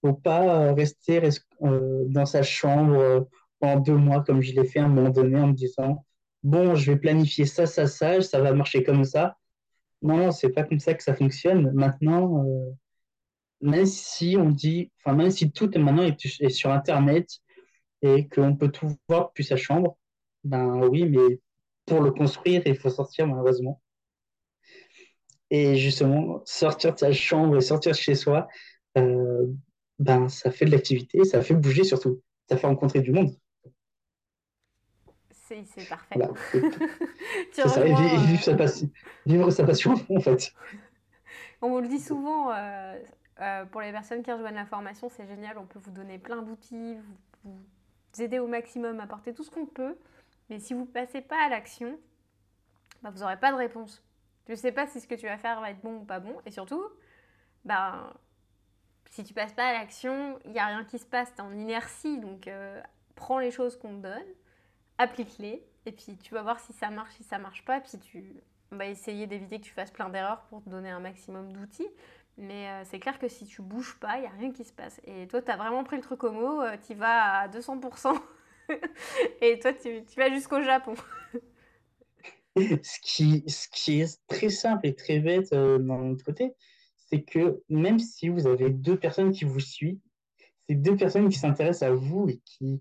faut pas euh, rester euh, dans sa chambre euh, pendant deux mois comme je l'ai fait à un moment donné en me disant bon, je vais planifier ça, ça, ça, ça va marcher comme ça. Non, non, c'est pas comme ça que ça fonctionne. Maintenant, même si on dit, enfin, même si tout est maintenant sur Internet et qu'on peut tout voir depuis sa chambre, ben oui, mais pour le construire, il faut sortir malheureusement. Et justement, sortir de sa chambre et sortir de chez soi, ben, ça fait de l'activité, ça fait bouger surtout, ça fait rencontrer du monde. C'est parfait. ça, vivre, sa passion, vivre sa passion en fait. On vous le dit souvent, euh, euh, pour les personnes qui rejoignent la formation, c'est génial, on peut vous donner plein d'outils, vous, aider au maximum, apporter tout ce qu'on peut, mais si vous ne passez pas à l'action, ben, vous n'aurez pas de réponse. Tu ne sais pas si ce que tu vas faire va être bon ou pas bon, et surtout, ben, si tu passes pas à l'action, il n'y a rien qui se passe, tu es en inertie. Donc euh, prends les choses qu'on te donne, applique-les, et puis tu vas voir si ça marche, si ça marche pas. Puis tu vas essayer d'éviter que tu fasses plein d'erreurs pour te donner un maximum d'outils. Mais euh, c'est clair que si tu bouges pas, il n'y a rien qui se passe. Et toi, tu as vraiment pris le truc au mot, euh, tu vas à 200%. et toi, tu, vas jusqu'au Japon. ce, qui, est très simple et très bête de notre côté, c'est que même si vous avez deux personnes qui vous suivent, c'est deux personnes qui s'intéressent à vous et qui,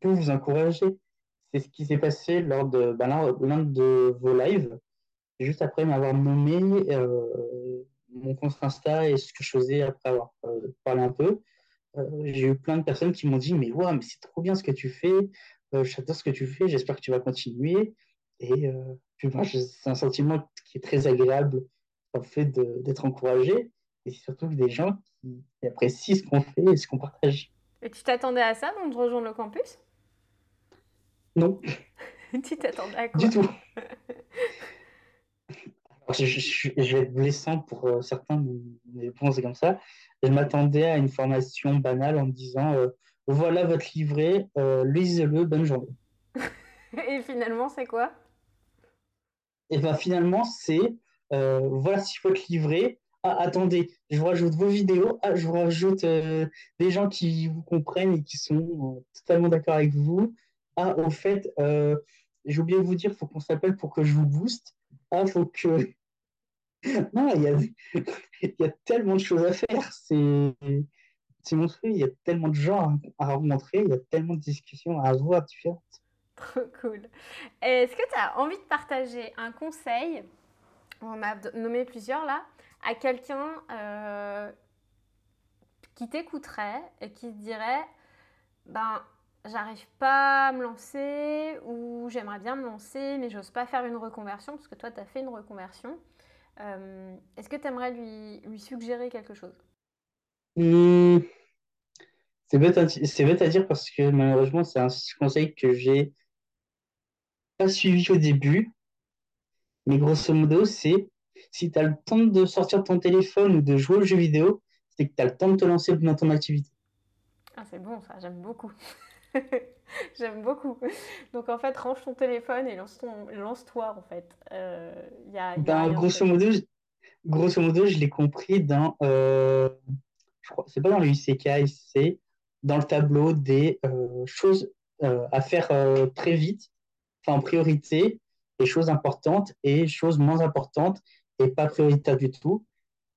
peuvent vous encourager. C'est ce qui s'est passé lors de ben l'un de vos lives, juste après m'avoir nommé euh, mon compte Insta et ce que je faisais après avoir euh, parlé un peu. Euh, j'ai eu plein de personnes qui m'ont dit Mais mais c'est trop bien ce que tu fais, j'adore ce que tu fais, j'espère que tu vas continuer. Et c'est un sentiment qui est très agréable en fait d'être encouragé. Et surtout des gens qui, apprécient ce qu'on fait et ce qu'on partage. Et tu t'attendais à ça, donc de rejoindre le campus? Non. tu t'attendais à quoi? Du tout. je, vais être blessant pour euh, certains, mais bon, c'est comme ça. Je m'attendais à une formation banale en me disant euh, voilà votre livret, euh, lisez-le, bonne journée. Et finalement, c'est quoi? Et bien finalement, c'est voilà si votre livret. Ah, attendez, je vous rajoute vos vidéos. Ah, je vous rajoute des gens qui vous comprennent et qui sont totalement d'accord avec vous. Ah, au fait, j'ai oublié de vous dire, il faut qu'on s'appelle pour que je vous booste. Ah, faut que non, il y a, il y a tellement de choses à faire. C'est c'est monstrueux. Il y a tellement de gens à, rencontrer. Il y a tellement de discussions à avoir différentes. Trop cool. Est-ce que tu as envie de partager un conseil On a nommé plusieurs là à quelqu'un euh, qui t'écouterait et qui dirait ben j'arrive pas à me lancer ou j'aimerais bien me lancer mais j'ose pas faire une reconversion parce que toi tu as fait une reconversion. Euh, est-ce que tu aimerais lui, lui, suggérer quelque chose? Hmm. C'est bête, à, dire parce que malheureusement, c'est un conseil que j'ai pas suivi au début. Mais grosso modo, c'est si tu as le temps de sortir ton téléphone ou de jouer aux jeux vidéo, c'est que tu as le temps de te lancer dans ton activité. Ah, c'est bon ça, j'aime beaucoup. J'aime beaucoup. Donc en fait, range ton téléphone et lance lance-toi en fait. Euh, y a, ben, grosso modo, je, grosso modo, je l'ai compris dans, euh, je crois, c'est pas dans le UCK, c'est dans le tableau des euh, choses à faire très vite, enfin en priorité, les choses importantes et choses moins importantes et pas prioritaires du tout.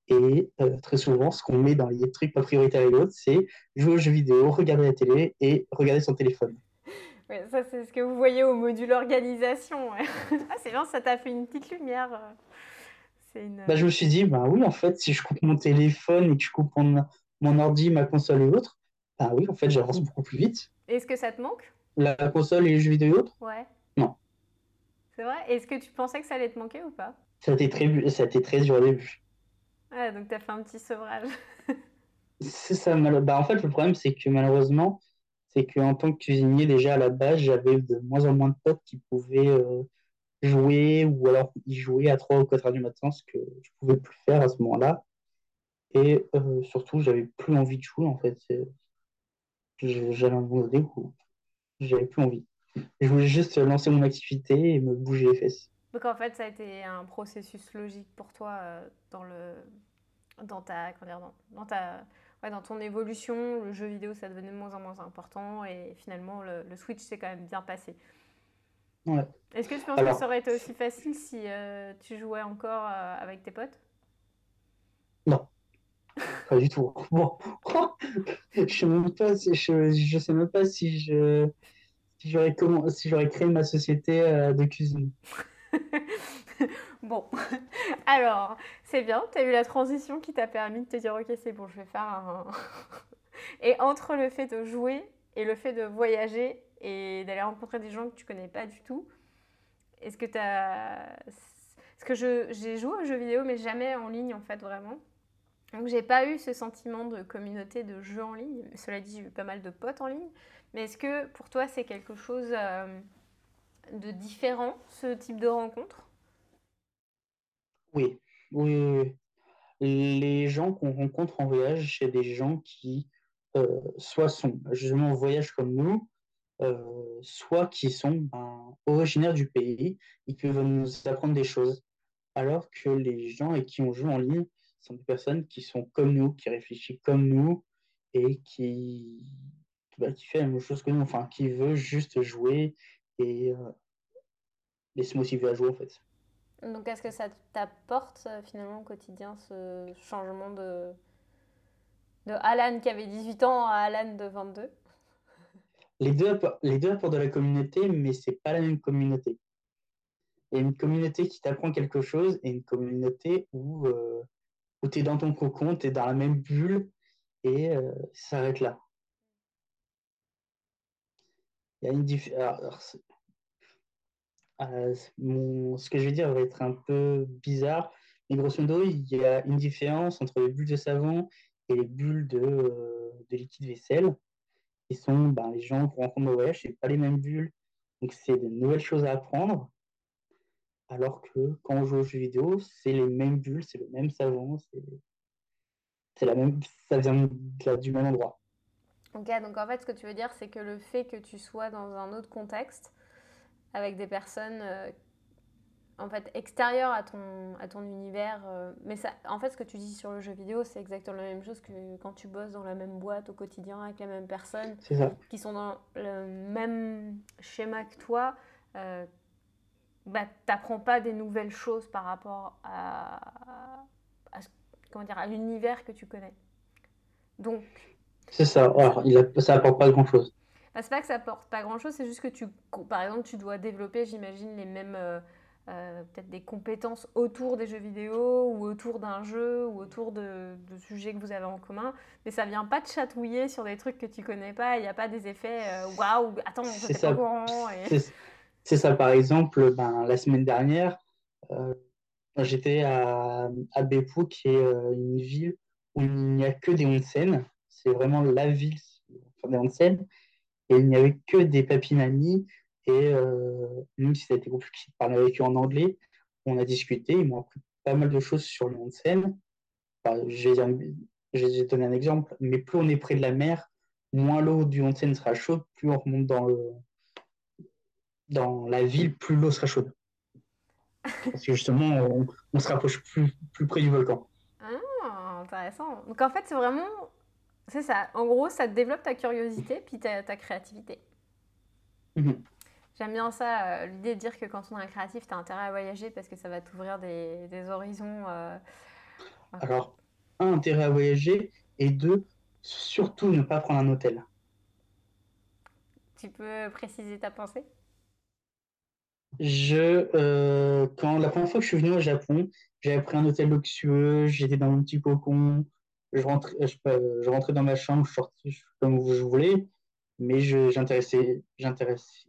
Et euh, très souvent, ce qu'on met dans les trucs pas prioritaires et l'autre, c'est jouer aux jeux vidéo, regarder la télé et regarder son téléphone. Oui, ça, c'est ce que vous voyez au module organisation. ah, c'est bien, ça t'a fait une petite lumière. Une... Bah, je me suis dit, bah oui, en fait, si je coupe mon téléphone et que je coupe mon, mon ordi, ma console et l'autre, bah oui, en fait, j'avance beaucoup plus vite. Est-ce que ça te manque? La console et les jeux vidéo et l'autre Ouais. C'est vrai? Est-ce que tu pensais que ça allait te manquer ou pas? Ça a, été très, ça a été très dur au début. Ouais, donc tu as fait un petit sevrage. c'est ça. Bah, en fait, le problème, c'est que malheureusement, c'est qu'en tant que cuisinier, déjà à la base, j'avais de moins en moins de potes qui pouvaient euh, jouer ou alors y jouer à 3 ou 4 heures du matin, ce que je pouvais plus faire à ce moment-là. Et euh, surtout, j'avais plus envie de jouer en fait. J'avais donné où j'avais plus envie. Je voulais juste lancer mon activité et me bouger les fesses. Donc en fait, ça a été un processus logique pour toi euh, dans le dans ta dans, dans, ta ouais, dans ton évolution, le jeu vidéo ça devenait de moins en moins important et finalement le, le Switch s'est quand même bien passé. Ouais. Est-ce que tu penses que ça aurait été aussi facile si euh, tu jouais encore euh, avec tes potes? Non, pas du tout. Bon, je sais même pas si je, je sais même pas si je si j'aurais créé ma société de cuisine. bon, alors, c'est bien, tu as eu la transition qui t'a permis de te dire, ok, c'est bon, je vais faire un... et entre le fait de jouer et le fait de voyager et d'aller rencontrer des gens que tu connais pas du tout, est-ce que tu as... Parce que j'ai joué aux jeux vidéo, mais jamais en ligne, en fait, vraiment? Donc, j'ai pas eu ce sentiment de communauté de jeux en ligne. Cela dit, j'ai eu pas mal de potes en ligne. Mais est-ce que pour toi, c'est quelque chose... Euh, de différent, ce type de rencontre? Oui. oui, Les gens qu'on rencontre en voyage, c'est des gens qui euh, soit sont justement en voyage comme nous, euh, soit qui sont ben, originaires du pays et qui veulent nous apprendre des choses. Alors que les gens et qui on joue en ligne sont des personnes qui sont comme nous, qui réfléchissent comme nous et qui, qui, bah, fait la même chose que nous, enfin, qui veut juste jouer et, euh, laisse motiver à jouer en fait. Donc est-ce que ça t'apporte euh, finalement au quotidien ce changement de, de Alan qui avait 18 ans à Alan de 22 les deux, les deux apportent de la communauté, mais c'est pas la même communauté. Il y a une communauté qui t'apprend quelque chose et une communauté où, euh, où tu es dans ton cocon, tu es dans la même bulle et euh, ça s'arrête là. Y a une euh, ce que je vais dire va être un peu bizarre, mais grosso modo, il y a une différence entre les bulles de savon et les bulles de, euh, de liquide vaisselle, qui sont ben, les gens qu'on rencontre au voyage, c'est pas les mêmes bulles, donc c'est de nouvelles choses à apprendre. Alors que quand on joue aux jeux vidéo, c'est les mêmes bulles, c'est le même savon, c'est la même, ça vient du même endroit. Ok, donc en fait, ce que tu veux dire, c'est que le fait que tu sois dans un autre contexte, avec des personnes euh, en fait extérieures à ton, à ton univers, euh, mais ça, en fait, ce que tu dis sur le jeu vidéo, c'est exactement la même chose que quand tu bosses dans la même boîte au quotidien avec les mêmes personnes qui sont dans le même schéma que toi. Euh, bah, t'apprends pas des nouvelles choses par rapport à, à, dire, à l'univers que tu connais. Donc. C'est ça. Alors, il a, ça apporte pas grand chose. Bah, c'est pas que ça apporte pas grand chose, c'est juste que tu, par exemple, tu dois développer, j'imagine, les mêmes. Euh, euh, peut-être des compétences autour des jeux vidéo ou autour d'un jeu ou autour de, de, sujets que vous avez en commun, mais ça vient pas te chatouiller sur des trucs que tu connais pas, il n'y a pas des effets euh, waouh, attends, c'est pas courant. Et... C'est ça, par exemple, ben, la semaine dernière, euh, j'étais à, à Beppu, qui est euh, une ville où il n'y a que des onsen. C'est vraiment la ville des onsen. Et il n'y avait que des papinamis. Et euh, même si ça a été compliqué de parler avec eux en anglais, on a discuté. Ils m'ont appris pas mal de choses sur les onsen. Enfin, je vais donner un exemple, mais plus on est près de la mer, moins l'eau du onsen sera chaude, plus on remonte dans le, dans la ville, plus l'eau sera chaude. Parce que justement, on, se rapproche plus, plus près du volcan. Ah, intéressant. Donc en fait, c'est vraiment. C'est ça. En gros, ça développe ta curiosité puis ta, ta créativité. Mhm. J'aime bien ça, euh, l'idée de dire que quand on est un créatif, tu as intérêt à voyager parce que ça va t'ouvrir des, des, horizons. Euh, Alors, un, intérêt à voyager, et deux, surtout ne pas prendre un hôtel. Tu peux préciser ta pensée? Je, euh, quand la première fois que je suis venu au Japon, j'avais pris un hôtel luxueux, j'étais dans mon petit cocon, je rentrais, je, rentrais dans ma chambre, je sortais comme je voulais, mais j'intéressais,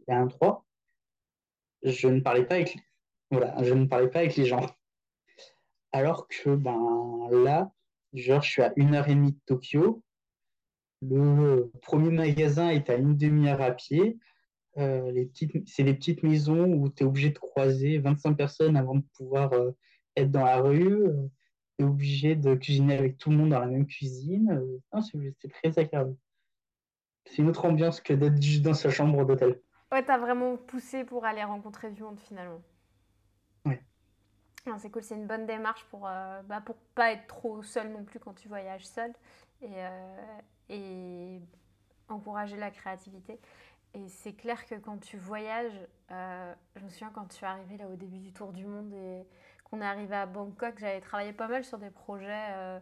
à un 3. Je ne parlais pas avec, voilà, je ne parlais pas avec les gens. Alors que ben là, je suis à une heure et demie de Tokyo. Le premier magasin est à une demi-heure à pied. Euh, c'est des petites maisons où tu es obligé de croiser 25 personnes avant de pouvoir euh, être dans la rue. Euh, es obligé de cuisiner avec tout le monde dans la même cuisine. c'est, très agréable. C'est une autre ambiance que d'être juste dans sa chambre d'hôtel. Ouais, t'as vraiment poussé pour aller rencontrer du monde finalement. Ouais. c'est cool, c'est une bonne démarche pour, bah, pour pas être trop seul non plus quand tu voyages seul et, et encourager la créativité. Et c'est clair que quand tu voyages, euh, je me souviens quand tu es arrivé là au début du tour du monde et qu'on est arrivé à Bangkok, j'avais travaillé pas mal sur des projets, euh,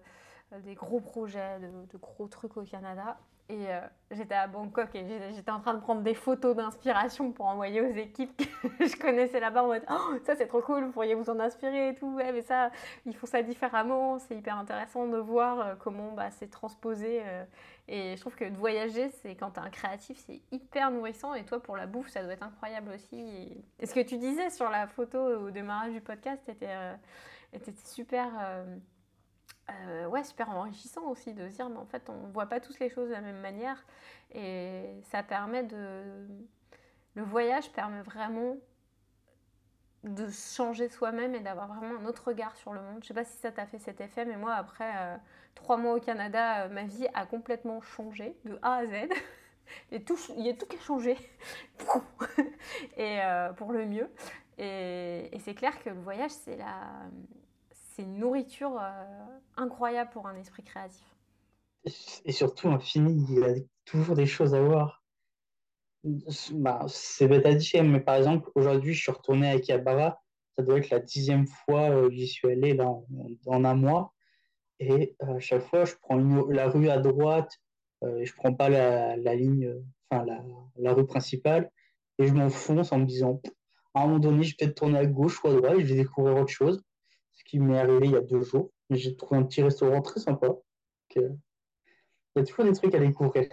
des gros projets, de, gros trucs au Canada. Et euh, j'étais à Bangkok et j'étais en train de prendre des photos d'inspiration pour envoyer aux équipes que je connaissais là-bas en mode oh, ça c'est trop cool, vous pourriez vous en inspirer et tout. Ouais, mais ça, ils font ça différemment. C'est hyper intéressant de voir comment bah, c'est transposé et je trouve que de voyager, c'est quand tu es un créatif, c'est hyper nourrissant. Et toi, pour la bouffe, ça doit être incroyable aussi. Et, ce que tu disais sur la photo au démarrage du podcast était, euh, était super, euh, euh, ouais, super enrichissant aussi de dire, mais en fait, on ne voit pas tous les choses de la même manière. Et ça permet de. Le voyage permet vraiment de changer soi-même et d'avoir vraiment un autre regard sur le monde. Je sais pas si ça t'a fait cet effet, mais moi, après trois mois au Canada, euh, ma vie a complètement changé de A à Z. Il y a tout, qui a changé et euh, pour le mieux. Et, c'est clair que le voyage, c'est la, c'est une nourriture euh, incroyable pour un esprit créatif. Et surtout, infini, il y a toujours des choses à voir. Bah, c'est bête à dire, mais par exemple, aujourd'hui, je suis retourné à Akihabara. Ça doit être la dixième fois que j'y suis allé là, en un mois. Et à chaque fois, je prends la rue à droite, euh, je prends pas la, ligne, enfin la, la, rue principale, et je m'enfonce en me disant, à un moment donné, je vais peut-être tourner à gauche ou à droite, je vais découvrir autre chose. Ce qui m'est arrivé il y a deux jours. J'ai trouvé un petit restaurant très sympa. il y a toujours des trucs à découvrir.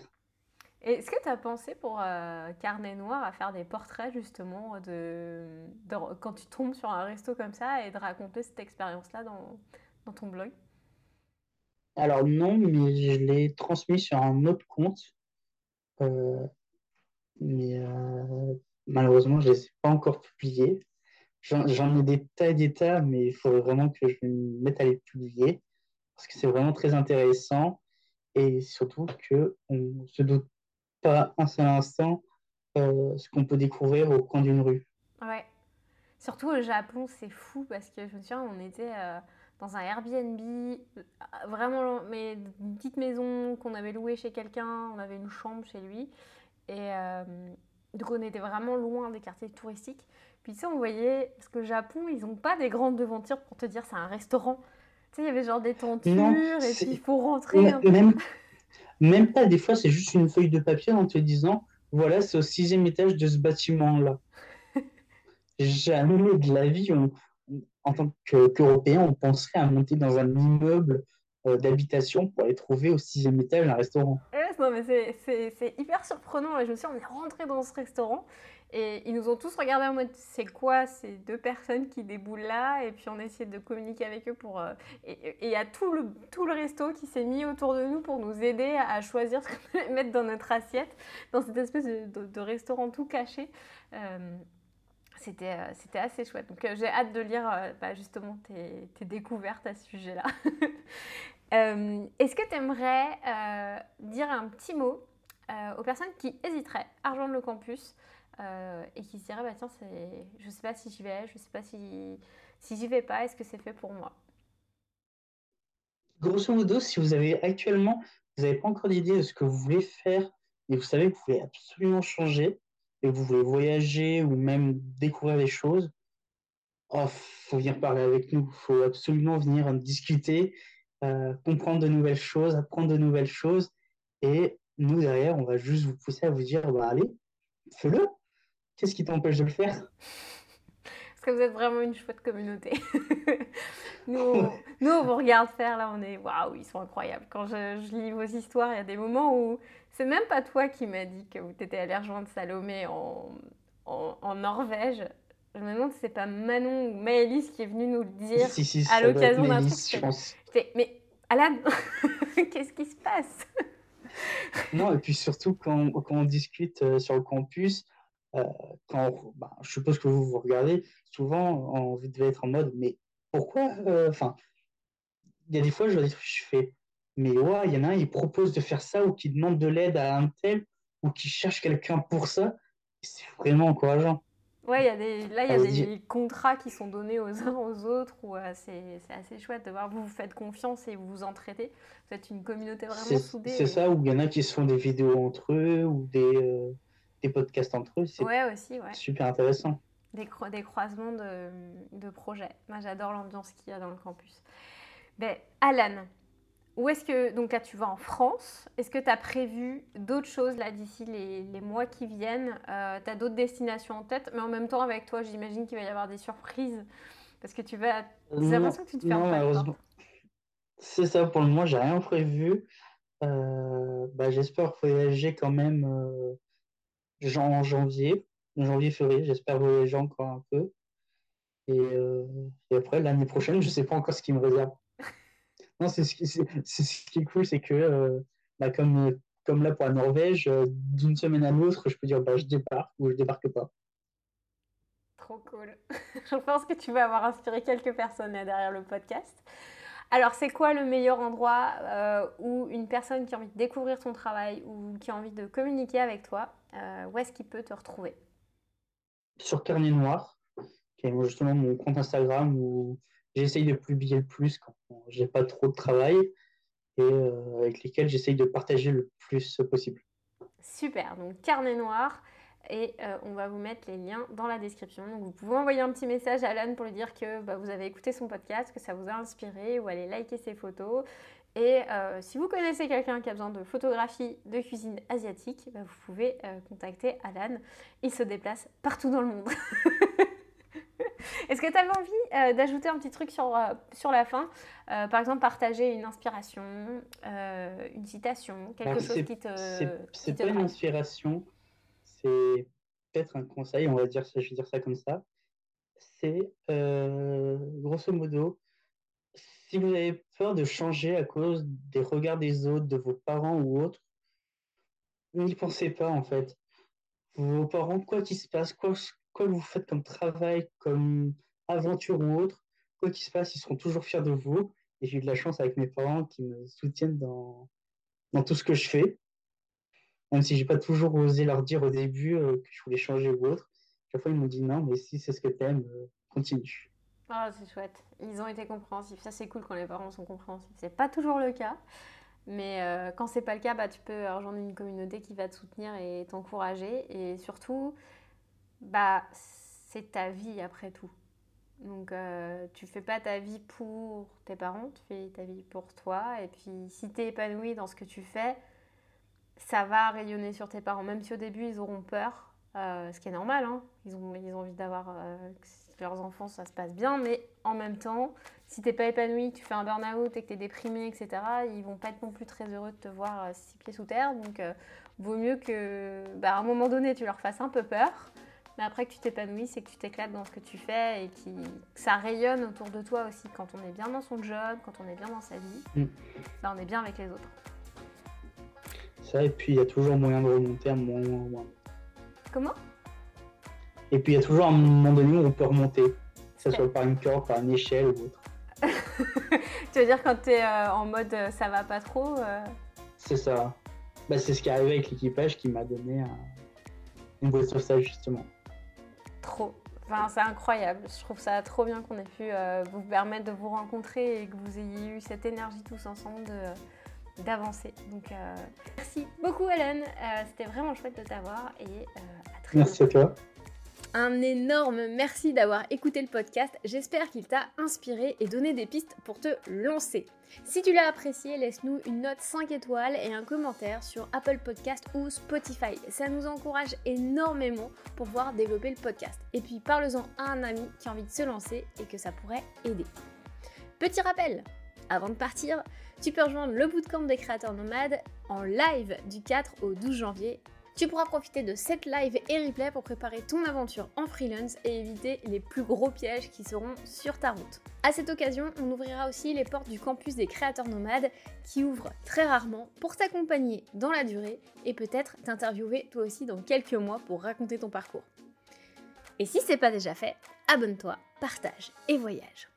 Est-ce que tu as pensé pour euh, Carnet Noir à faire des portraits justement de, quand tu tombes sur un resto comme ça et de raconter cette expérience-là dans, dans, ton blog? Alors non, mais je l'ai transmis sur un autre compte. Euh, mais euh, malheureusement, je ne les ai pas encore publiés. J'en ai des tas et des tas, mais il faudrait vraiment que je me mette à les publier parce que c'est vraiment très intéressant et surtout qu'on ne se doute pas un seul instant euh, ce qu'on peut découvrir au coin d'une rue. Ouais. Surtout au Japon, c'est fou parce que je me souviens, on était euh, dans un Airbnb, euh, vraiment, mais une petite maison qu'on avait louée chez quelqu'un, on avait une chambre chez lui. Et donc on était vraiment loin des quartiers touristiques. Puis tu sais, on voyait, parce que le Japon, ils n'ont pas des grandes devantures pour te dire c'est un restaurant. Tu sais, il y avait genre des tentures et puis il faut rentrer. Même, même pas, des fois, c'est juste une feuille de papier en te disant voilà, c'est au sixième étage de ce bâtiment-là. Jamais de la vie, en tant qu'Européen, on penserait à monter dans un immeuble d'habitation pour aller trouver au sixième étage un restaurant. non, mais c'est hyper surprenant. Je me suis on est rentré dans ce restaurant et ils nous ont tous regardé en mode c'est quoi ces deux personnes qui déboulent là? Et puis on a essayé de communiquer avec eux pour. Euh, et il y a tout le, tout le resto qui s'est mis autour de nous pour nous aider à choisir ce qu'on allait mettre dans notre assiette, dans cette espèce de, restaurant tout caché. Euh, c'était, euh, c'était assez chouette. Donc j'ai hâte de lire bah, justement tes, tes, découvertes à ce sujet-là. est-ce que tu aimerais dire un petit mot aux personnes qui hésiteraient à rejoindre le campus euh, et qui se dirait bah tiens je sais pas si j'y vais je sais pas si si j'y vais pas est-ce que c'est fait pour moi? Grosso modo si vous avez actuellement vous n'avez pas encore d'idée de ce que vous voulez faire et vous savez que vous voulez absolument changer et vous voulez voyager ou même découvrir des choses oh, faut venir parler avec nous. Faut absolument venir en discuter euh, comprendre de nouvelles choses apprendre de nouvelles choses. Et nous derrière on va juste vous pousser à vous dire bah allez fais-le. Qu'est-ce qui t'empêche de le faire? Que vous êtes vraiment une chouette communauté. nous, on, nous, on vous regarde faire, là, on est waouh, ils sont incroyables. Quand je, lis vos histoires, il y a des moments où c'est même pas toi qui m'as dit que vous t'étais allé rejoindre Salomé en, en, Norvège. Je me demande si c'est pas Manon ou Maëlys qui est venue nous le dire à l'occasion d'un truc. Mais Alan, qu'est-ce qui se passe? Non, et puis surtout quand, quand on discute euh, sur le campus, quand, bah, je suppose que vous vous regardez, souvent, on devait être en mode, mais pourquoi euh, Enfin, il y a des fois, je, je fais, mais ouais, il y en a un, il propose de faire ça ou qui demande de l'aide à un tel ou qui cherche quelqu'un pour ça. C'est vraiment encourageant. Ouais, y a des, là, il y a des contrats qui sont donnés aux uns aux autres, ou euh, c'est assez chouette de voir vous vous faites confiance et vous vous entraidez. Vous êtes une communauté vraiment soudée. C'est ça, ou il y en a qui se font des vidéos entre eux, ou des, des podcasts entre eux. C'est ouais, aussi, ouais. super intéressant. Des, des croisements de, de projets. Moi, j'adore l'ambiance qu'il y a dans le campus. Ben, Alan, où est-ce que, donc là tu vas en France, est-ce que tu as prévu d'autres choses là d'ici les, les, mois qui viennent? Euh, Tu as d'autres destinations en tête, mais en même temps avec toi j'imagine qu'il va y avoir des surprises, parce que tu vas... J'ai l'impression que tu te fais non, malheureusement. C'est ça, pour le moment j'ai rien prévu. Euh, bah, J'espère voyager quand même euh, en janvier, janvier-février, j'espère voyager encore un peu. Et, euh, et après, l'année prochaine, je ne sais pas encore ce qui me réserve. non, c'est ce, qui, ce qui est cool, c'est que, euh, bah, comme, comme là pour la Norvège, euh, d'une semaine à l'autre, je peux dire bah, je débarque ou je débarque pas. Trop cool. je pense que tu vas avoir inspiré quelques personnes derrière le podcast. Alors, c'est quoi le meilleur endroit euh, où une personne qui a envie de découvrir ton travail ou qui a envie de communiquer avec toi, euh, où est-ce qu'il peut te retrouver? Sur Carnet Noir, qui est justement mon compte Instagram où j'essaye de publier le plus quand j'ai pas trop de travail et euh, avec lesquels j'essaye de partager le plus possible. Super, donc Carnet Noir et euh, on va vous mettre les liens dans la description. Donc vous pouvez envoyer un petit message à Alan pour lui dire que bah, vous avez écouté son podcast, que ça vous a inspiré ou aller liker ses photos. Et euh, si vous connaissez quelqu'un qui a besoin de photographie de cuisine asiatique, bah, vous pouvez euh, contacter Alan. Il se déplace partout dans le monde. Est-ce que tu avais envie d'ajouter un petit truc sur, sur la fin? Par exemple, partager une inspiration, une citation, quelque chose qui te. C'est pas une inspiration, c'est peut-être un conseil, on va dire je vais dire ça comme ça. C'est grosso modo, si vous avez peur de changer à cause des regards des autres, de vos parents ou autres, n'y pensez pas en fait. Vos parents, quoi qu'il se passe, quoi, quoi vous faites comme travail, comme aventure ou autre, quoi qu'il se passe, ils seront toujours fiers de vous. Et j'ai eu de la chance avec mes parents qui me soutiennent dans, dans tout ce que je fais. Même si j'ai pas toujours osé leur dire au début euh, que je voulais changer ou autre. Chaque fois, ils m'ont dit non, mais si c'est ce que tu aimes, euh, continue. Ah, c'est chouette. Ils ont été compréhensifs. Ça, c'est cool quand les parents sont compréhensifs. C'est pas toujours le cas. Mais euh, quand c'est pas le cas, bah, tu peux rejoindre une communauté qui va te soutenir et t'encourager. Et surtout, bah, c'est ta vie après tout. Donc, euh, tu fais pas ta vie pour tes parents, tu fais ta vie pour toi. Et puis, si tu es épanoui dans ce que tu fais, ça va rayonner sur tes parents. Même si au début, ils auront peur, euh, ce qui est normal. Hein. Ils, ont, ils ont envie d'avoir euh, leurs enfants, ça se passe bien, mais en même temps, si t'es pas épanoui, que tu fais un burn-out et que tu es déprimé, etc., ils vont pas être non plus très heureux de te voir euh, six pieds sous terre. Donc, euh, vaut mieux que, bah, à un moment donné, tu leur fasses un peu peur, mais après que tu t'épanouisses et que tu t'éclates dans ce que tu fais et que ça rayonne autour de toi aussi. Quand on est bien dans son job, quand on est bien dans sa vie, mm. bah, on est bien avec les autres. Ça, et puis il y a toujours moyen de remonter à un moment. Comment? Et puis il y a toujours un moment donné où on peut remonter, que ce soit par une corde, par une échelle ou autre. tu veux dire quand tu es euh, en mode euh, ça va pas trop euh? C'est ça. Bah, c'est ce qui est arrivé avec l'équipage qui m'a donné une boîte sur ça justement. Trop. Enfin, c'est incroyable. Je trouve ça trop bien qu'on ait pu vous permettre de vous rencontrer et que vous ayez eu cette énergie tous ensemble d'avancer. Donc, merci beaucoup, Hélène. C'était vraiment chouette de t'avoir et à très Merci à toi. Un énorme merci d'avoir écouté le podcast. J'espère qu'il t'a inspiré et donné des pistes pour te lancer. Si tu l'as apprécié, laisse-nous une note 5 étoiles et un commentaire sur Apple Podcast ou Spotify. Ça nous encourage énormément pour pouvoir développer le podcast. Et puis parle-en à un ami qui a envie de se lancer et que ça pourrait aider. Petit rappel, avant de partir, tu peux rejoindre le bootcamp des créateurs nomades en live du 4 au 12 janvier tu pourras profiter de cette live et replay pour préparer ton aventure en freelance et éviter les plus gros pièges qui seront sur ta route. À cette occasion, on ouvrira aussi les portes du campus des créateurs nomades qui ouvre très rarement pour t'accompagner dans la durée et peut-être t'interviewer toi aussi dans quelques mois pour raconter ton parcours. Et si c'est pas déjà fait, abonne-toi, partage et voyage.